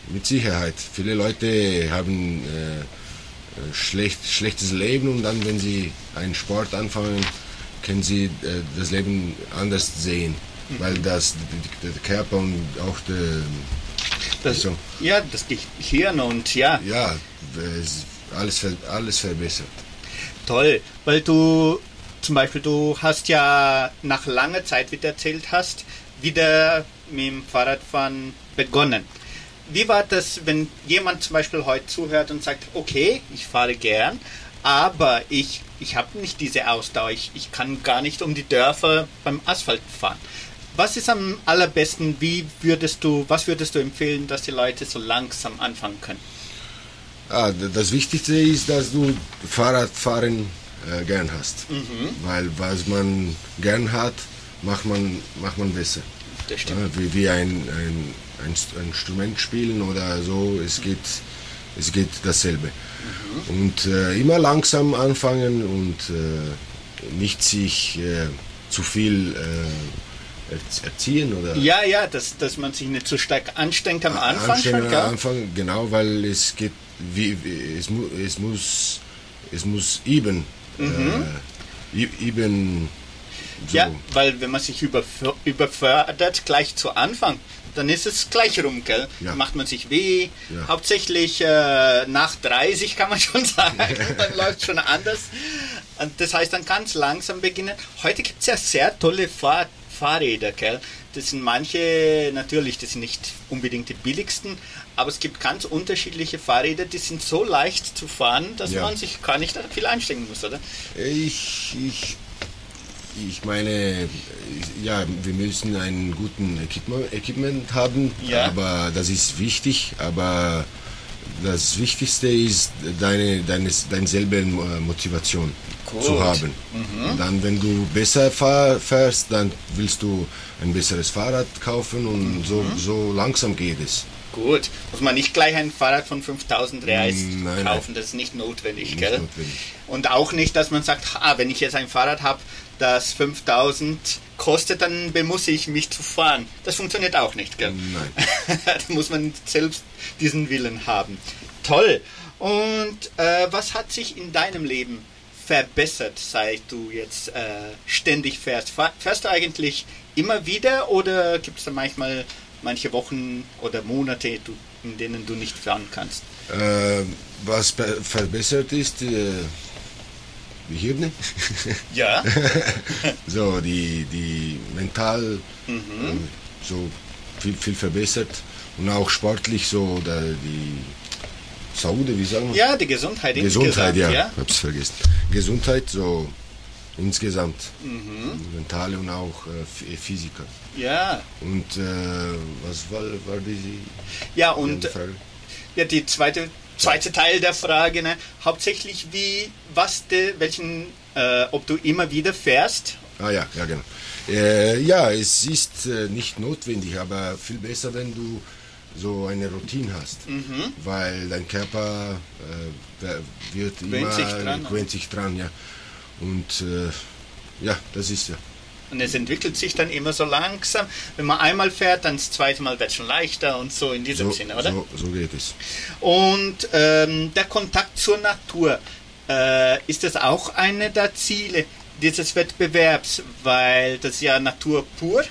Mit Sicherheit. Viele Leute haben äh, äh, schlecht, schlechtes Leben und dann, wenn sie einen Sport anfangen, können sie äh, das Leben anders sehen. Weil das der Körper und auch der, Das, So. Ja, das Gehirn und ja, ja, es- alles, alles verbessert. toll. Weil du zum Beispiel, du hast ja nach langer Zeit, wie du erzählt hast, wieder mit dem Fahrradfahren begonnen. Wie war das, wenn jemand zum Beispiel heute zuhört und sagt, okay, ich fahre gern, aber ich, ich habe nicht diese Ausdauer, ich, ich kann gar nicht um die Dörfer beim Asphalt fahren. Was ist am allerbesten, wie würdest du, was würdest du empfehlen, dass die Leute so langsam anfangen können? Ah, das Wichtigste ist, dass du Fahrradfahren äh, gern hast. Weil was man gern hat, macht man, macht man besser. Das Ja, wie wie ein, ein, ein, St- ein Instrument spielen oder so, es geht, es geht dasselbe. Und äh, immer langsam anfangen und äh, nicht sich äh, zu viel äh, erz- erziehen oder Ja, ja, dass, dass man sich nicht zu stark anstrengt am Anfang schon, am? Anfang, genau, weil es geht, wie, wie, es, mu, es muss, es muss eben, äh, i- eben so. Ja, weil wenn man sich überf- überfördert gleich zu Anfang, dann ist es gleich rum, gell? Ja. Dann macht man sich weh. Ja. Hauptsächlich äh, nach 30 kann man schon sagen, dann läuft schon anders. Und das heißt dann ganz langsam beginnen. Heute gibt es ja sehr tolle Fahr Fahrräder, gell? Das sind manche, natürlich, das sind nicht unbedingt die billigsten, aber es gibt ganz unterschiedliche Fahrräder, die sind so leicht zu fahren, dass Ja. man sich gar nicht viel anstrengen muss, oder? Ich, ich, ich meine, ja, wir müssen einen guten Equipment, Equipment haben, Ja. aber das ist wichtig, aber das Wichtigste ist deine, deine, deine selbe Motivation Gut. zu haben. Und dann, wenn du besser fahr, fährst, dann willst du ein besseres Fahrrad kaufen und so, so langsam geht es. Gut, muss man nicht gleich ein Fahrrad von 5000 Reais Nein, nein. kaufen, das ist nicht notwendig, Nicht notwendig. Und auch nicht, dass man sagt, ah, wenn ich jetzt ein Fahrrad habe, das 5000 kostet, dann muss ich mich zu fahren. Das funktioniert auch nicht, gell? Nein. da muss man selbst diesen Willen haben. Toll. Und äh, was hat sich in deinem Leben verbessert, seit du jetzt äh, ständig fährst? Fährst du eigentlich immer wieder oder gibt es da manchmal manche Wochen oder Monate, du, in denen du nicht fahren kannst? Äh, was be- verbessert ist, äh, die Hirne. Ja. so die die mental äh, so viel viel verbessert und auch sportlich so da die Saude wie sagen wir ja, die Gesundheit Gesundheit insgesamt, ja, ja. hab's vergessen Gesundheit so insgesamt mentale und auch äh, Ph- Physiker Ja, und äh, was war war die, ja und Frage? Ja, die zweite, zweite Teil der Frage, ne? hauptsächlich wie, was de, welchen, äh, ob du immer wieder fährst. Ah ja, ja genau. Äh, ja, es ist äh, nicht notwendig, aber viel besser, wenn du so eine Routine hast, Mhm. weil dein Körper äh, wird Gewöhnt immer sich dran, gewöhnt sich dran, ja. Und äh, ja, das ist ja. Und es entwickelt sich dann immer so langsam. Wenn man einmal fährt, dann das zweite Mal wird es schon leichter und so in diesem So, Sinne, oder? so, so geht es. Und ähm, der Kontakt zur Natur, äh, ist das auch eine der Ziele dieses Wettbewerbs, weil das ja Natur pur.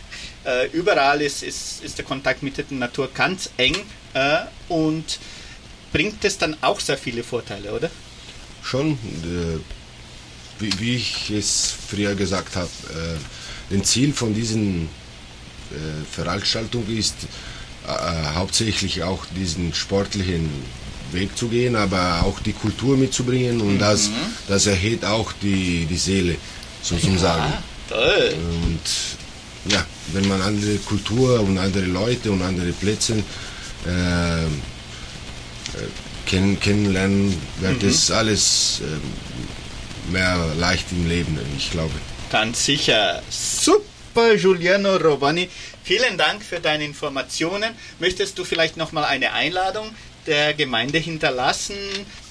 Äh, überall ist, ist, ist der Kontakt mit der Natur ganz eng äh, und bringt es dann auch sehr viele Vorteile, oder? Schon, äh, wie, wie ich es früher gesagt habe, äh, ein Ziel von diesen äh, Veranstaltung ist äh, hauptsächlich auch diesen sportlichen Weg zu gehen, aber auch die Kultur mitzubringen und das, das erhält auch die, die Seele sozusagen. Ah, toll. Und ja, wenn man andere Kultur und andere Leute und andere Plätze äh, äh, kenn, kennenlernen, wird es alles äh, mehr leicht im Leben, ich glaube. Ganz sicher. Super, Giuliano Robani. Vielen Dank für deine Informationen. Möchtest du vielleicht noch mal eine Einladung der Gemeinde hinterlassen,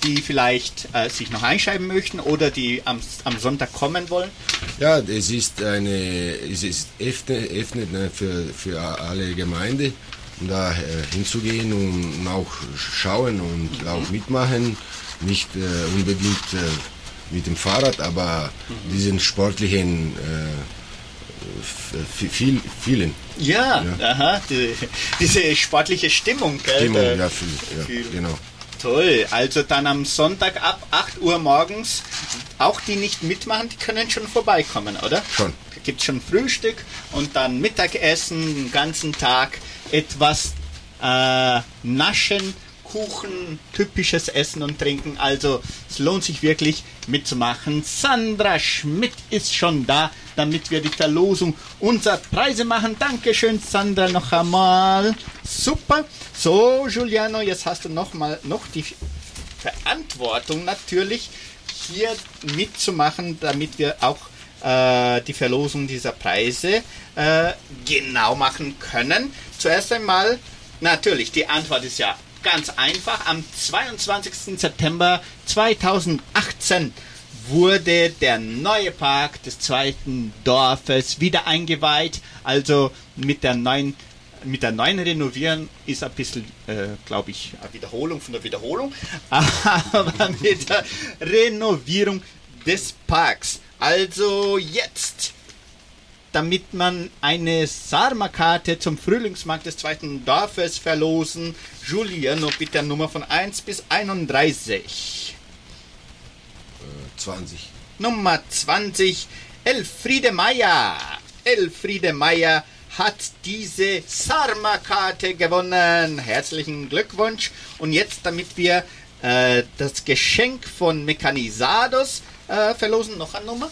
die vielleicht äh, sich noch einschreiben möchten oder die am, am Sonntag kommen wollen? Ja, es ist eine, es ist öffnet, ne, für, für alle Gemeinde, um da äh, hinzugehen und auch schauen und auch mitmachen. Nicht äh, unbedingt äh, mit dem Fahrrad, aber diesen sportlichen äh, viel, vielen. Ja, Ja. Aha, die, diese sportliche Stimmung. Gell? Stimmung, ja, viel, ja, viel. genau. Toll, also dann am Sonntag ab 8 Uhr morgens, auch die nicht mitmachen, die können schon vorbeikommen, oder? Schon. Da gibt es schon Frühstück und dann Mittagessen, den ganzen Tag etwas äh, naschen, Kuchen, typisches Essen und Trinken. Also es lohnt sich wirklich mitzumachen. Sandra Schmidt ist schon da, damit wir die Verlosung unserer Preise machen. Dankeschön, Sandra, noch einmal. Super. So, Giuliano, jetzt hast du noch mal noch die Verantwortung natürlich hier mitzumachen, damit wir auch äh, die Verlosung dieser Preise äh, genau machen können. Zuerst einmal, natürlich, die Antwort ist ja ganz einfach. Am 22. September 2018 wurde der neue Park des zweiten Dorfes wieder eingeweiht. Also mit der neuen mit der neuen Renovierung ist ein bisschen, äh, glaube ich, eine Wiederholung von der Wiederholung, aber mit der Renovierung des Parks. Also jetzt, damit man eine Sarma-Karte zum Frühlingsmarkt des zweiten Dorfes verlosen, Giuliano, bitte Nummer von 1 bis 31. 20. Nummer 20, Elfriede Meier. Elfriede Meier hat diese Sarma-Karte gewonnen. Herzlichen Glückwunsch. Und jetzt, damit wir äh, das Geschenk von Mechanisados äh, verlosen, noch eine Nummer.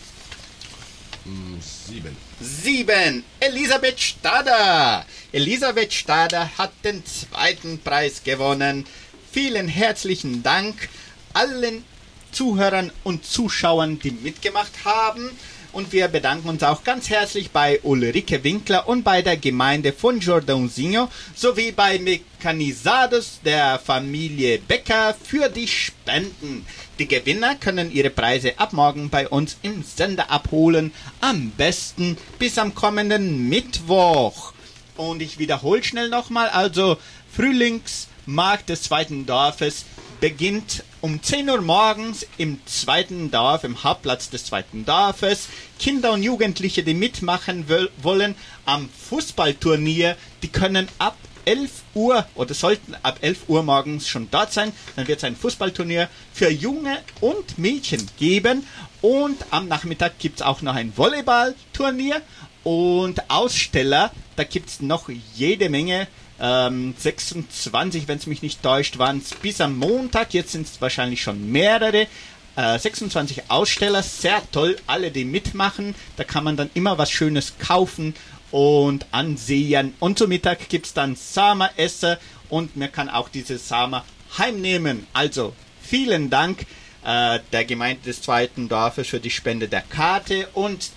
7. 7. Elisabeth Stader. Elisabeth Stader hat den zweiten Preis gewonnen. Vielen herzlichen Dank allen Zuhörern und Zuschauern, die mitgemacht haben. Und wir bedanken uns auch ganz herzlich bei Ulrike Winkler und bei der Gemeinde von Jordãozinho sowie bei Mechanisados der Familie Becker für die Spenden. Die Gewinner können ihre Preise ab morgen bei uns im Sender abholen. Am besten bis am kommenden Mittwoch. Und ich wiederhole schnell nochmal, also Frühlingsmarkt des zweiten Dorfes beginnt um 10 Uhr morgens im zweiten Dorf, im Hauptplatz des zweiten Dorfes. Kinder und Jugendliche, die mitmachen wollen am Fußballturnier, die können ab 11 Uhr oder sollten ab 11 Uhr morgens schon dort sein. Dann wird es ein Fußballturnier für Junge und Mädchen geben. Und am Nachmittag gibt es auch noch ein Volleyballturnier und Aussteller. Da gibt es noch jede Menge. Ähm, 26, wenn es mich nicht täuscht, waren es bis am Montag. Jetzt sind es wahrscheinlich schon mehrere. Äh, 26 Aussteller, sehr toll, alle die mitmachen. Da kann man dann immer was Schönes kaufen und ansehen. Und zum Mittag gibt es dann Sama-Esser und man kann auch diese Sama heimnehmen. Also vielen Dank äh, der Gemeinde des zweiten Dorfes für die Spende der Karte und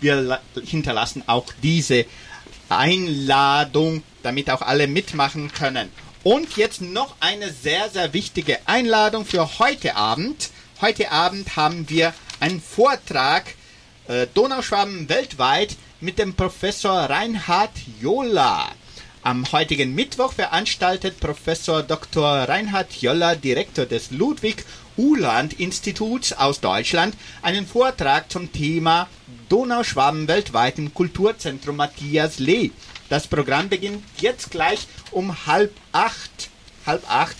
wir la- hinterlassen auch diese Einladung, damit auch alle mitmachen können. Und jetzt noch eine sehr, sehr wichtige Einladung für heute Abend. Heute Abend haben wir einen Vortrag äh, Donauschwaben weltweit mit dem Professor Reinhard Jola. Am heutigen Mittwoch veranstaltet Professor Dr. Reinhard Jolla, Direktor des Ludwig Uhland Instituts aus Deutschland, einen Vortrag zum Thema Donauschwaben weltweit im Kulturzentrum Matthias Lee. Das Programm beginnt jetzt gleich um halb acht, halb acht,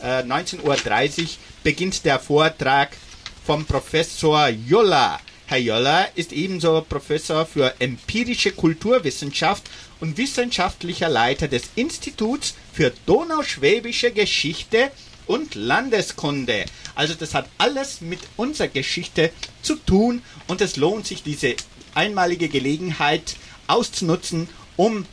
äh, 19.30 Uhr beginnt der Vortrag vom Professor Jolla. Herr Jolla ist ebenso Professor für empirische Kulturwissenschaft und wissenschaftlicher Leiter des Instituts für Donauschwäbische Geschichte und Landeskunde. Also das hat alles mit unserer Geschichte zu tun und es lohnt sich diese einmalige Gelegenheit auszunutzen, um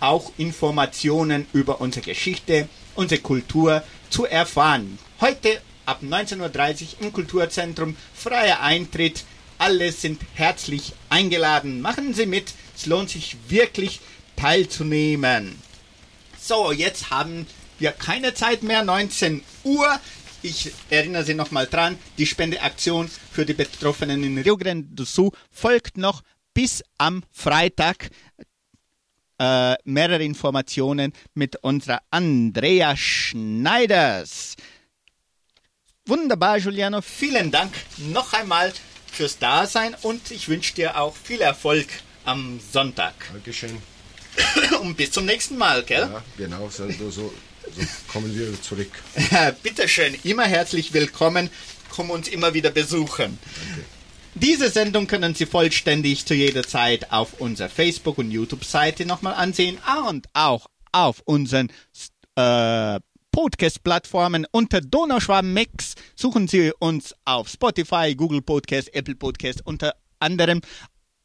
auch Informationen über unsere Geschichte, unsere Kultur zu erfahren. Heute ab 19.30 Uhr im Kulturzentrum freier Eintritt. Alle sind herzlich eingeladen. Machen Sie mit. Es lohnt sich wirklich teilzunehmen. So, jetzt haben wir keine Zeit mehr, 19 Uhr. Ich erinnere Sie nochmal dran, die Spendeaktion für die Betroffenen in Rio Grande do Sul folgt noch bis am Freitag. Äh, mehrere Informationen mit unserer Andrea Schneiders. Wunderbar, Giuliano. Vielen Dank noch einmal fürs Dasein und ich wünsche dir auch viel Erfolg am Sonntag. Dankeschön. Und bis zum nächsten Mal, gell? Ja, genau, so, so, so kommen wir zurück. Bitteschön, immer herzlich willkommen. Komm uns immer wieder besuchen. Danke. Diese Sendung können Sie vollständig zu jeder Zeit auf unserer Facebook- und YouTube-Seite nochmal ansehen und auch auf unseren äh, Podcast-Plattformen unter Donauschwaben. Suchen Sie uns auf Spotify, Google Podcast, Apple Podcast unter anderem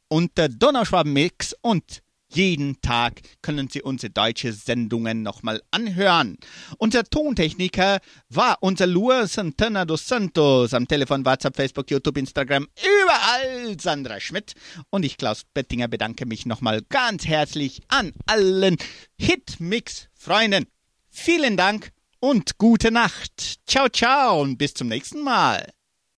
unter Donauschwaben und jeden Tag können Sie unsere deutsche Sendungen nochmal anhören. Unser Tontechniker war unser Luis Santana dos Santos. Am Telefon, WhatsApp, Facebook, YouTube, Instagram, überall Sandra Schmidt. Und ich, Klaus Bettinger, bedanke mich nochmal ganz herzlich an allen Hitmix-Freunden. Vielen Dank und gute Nacht. Ciao, ciao und bis zum nächsten Mal.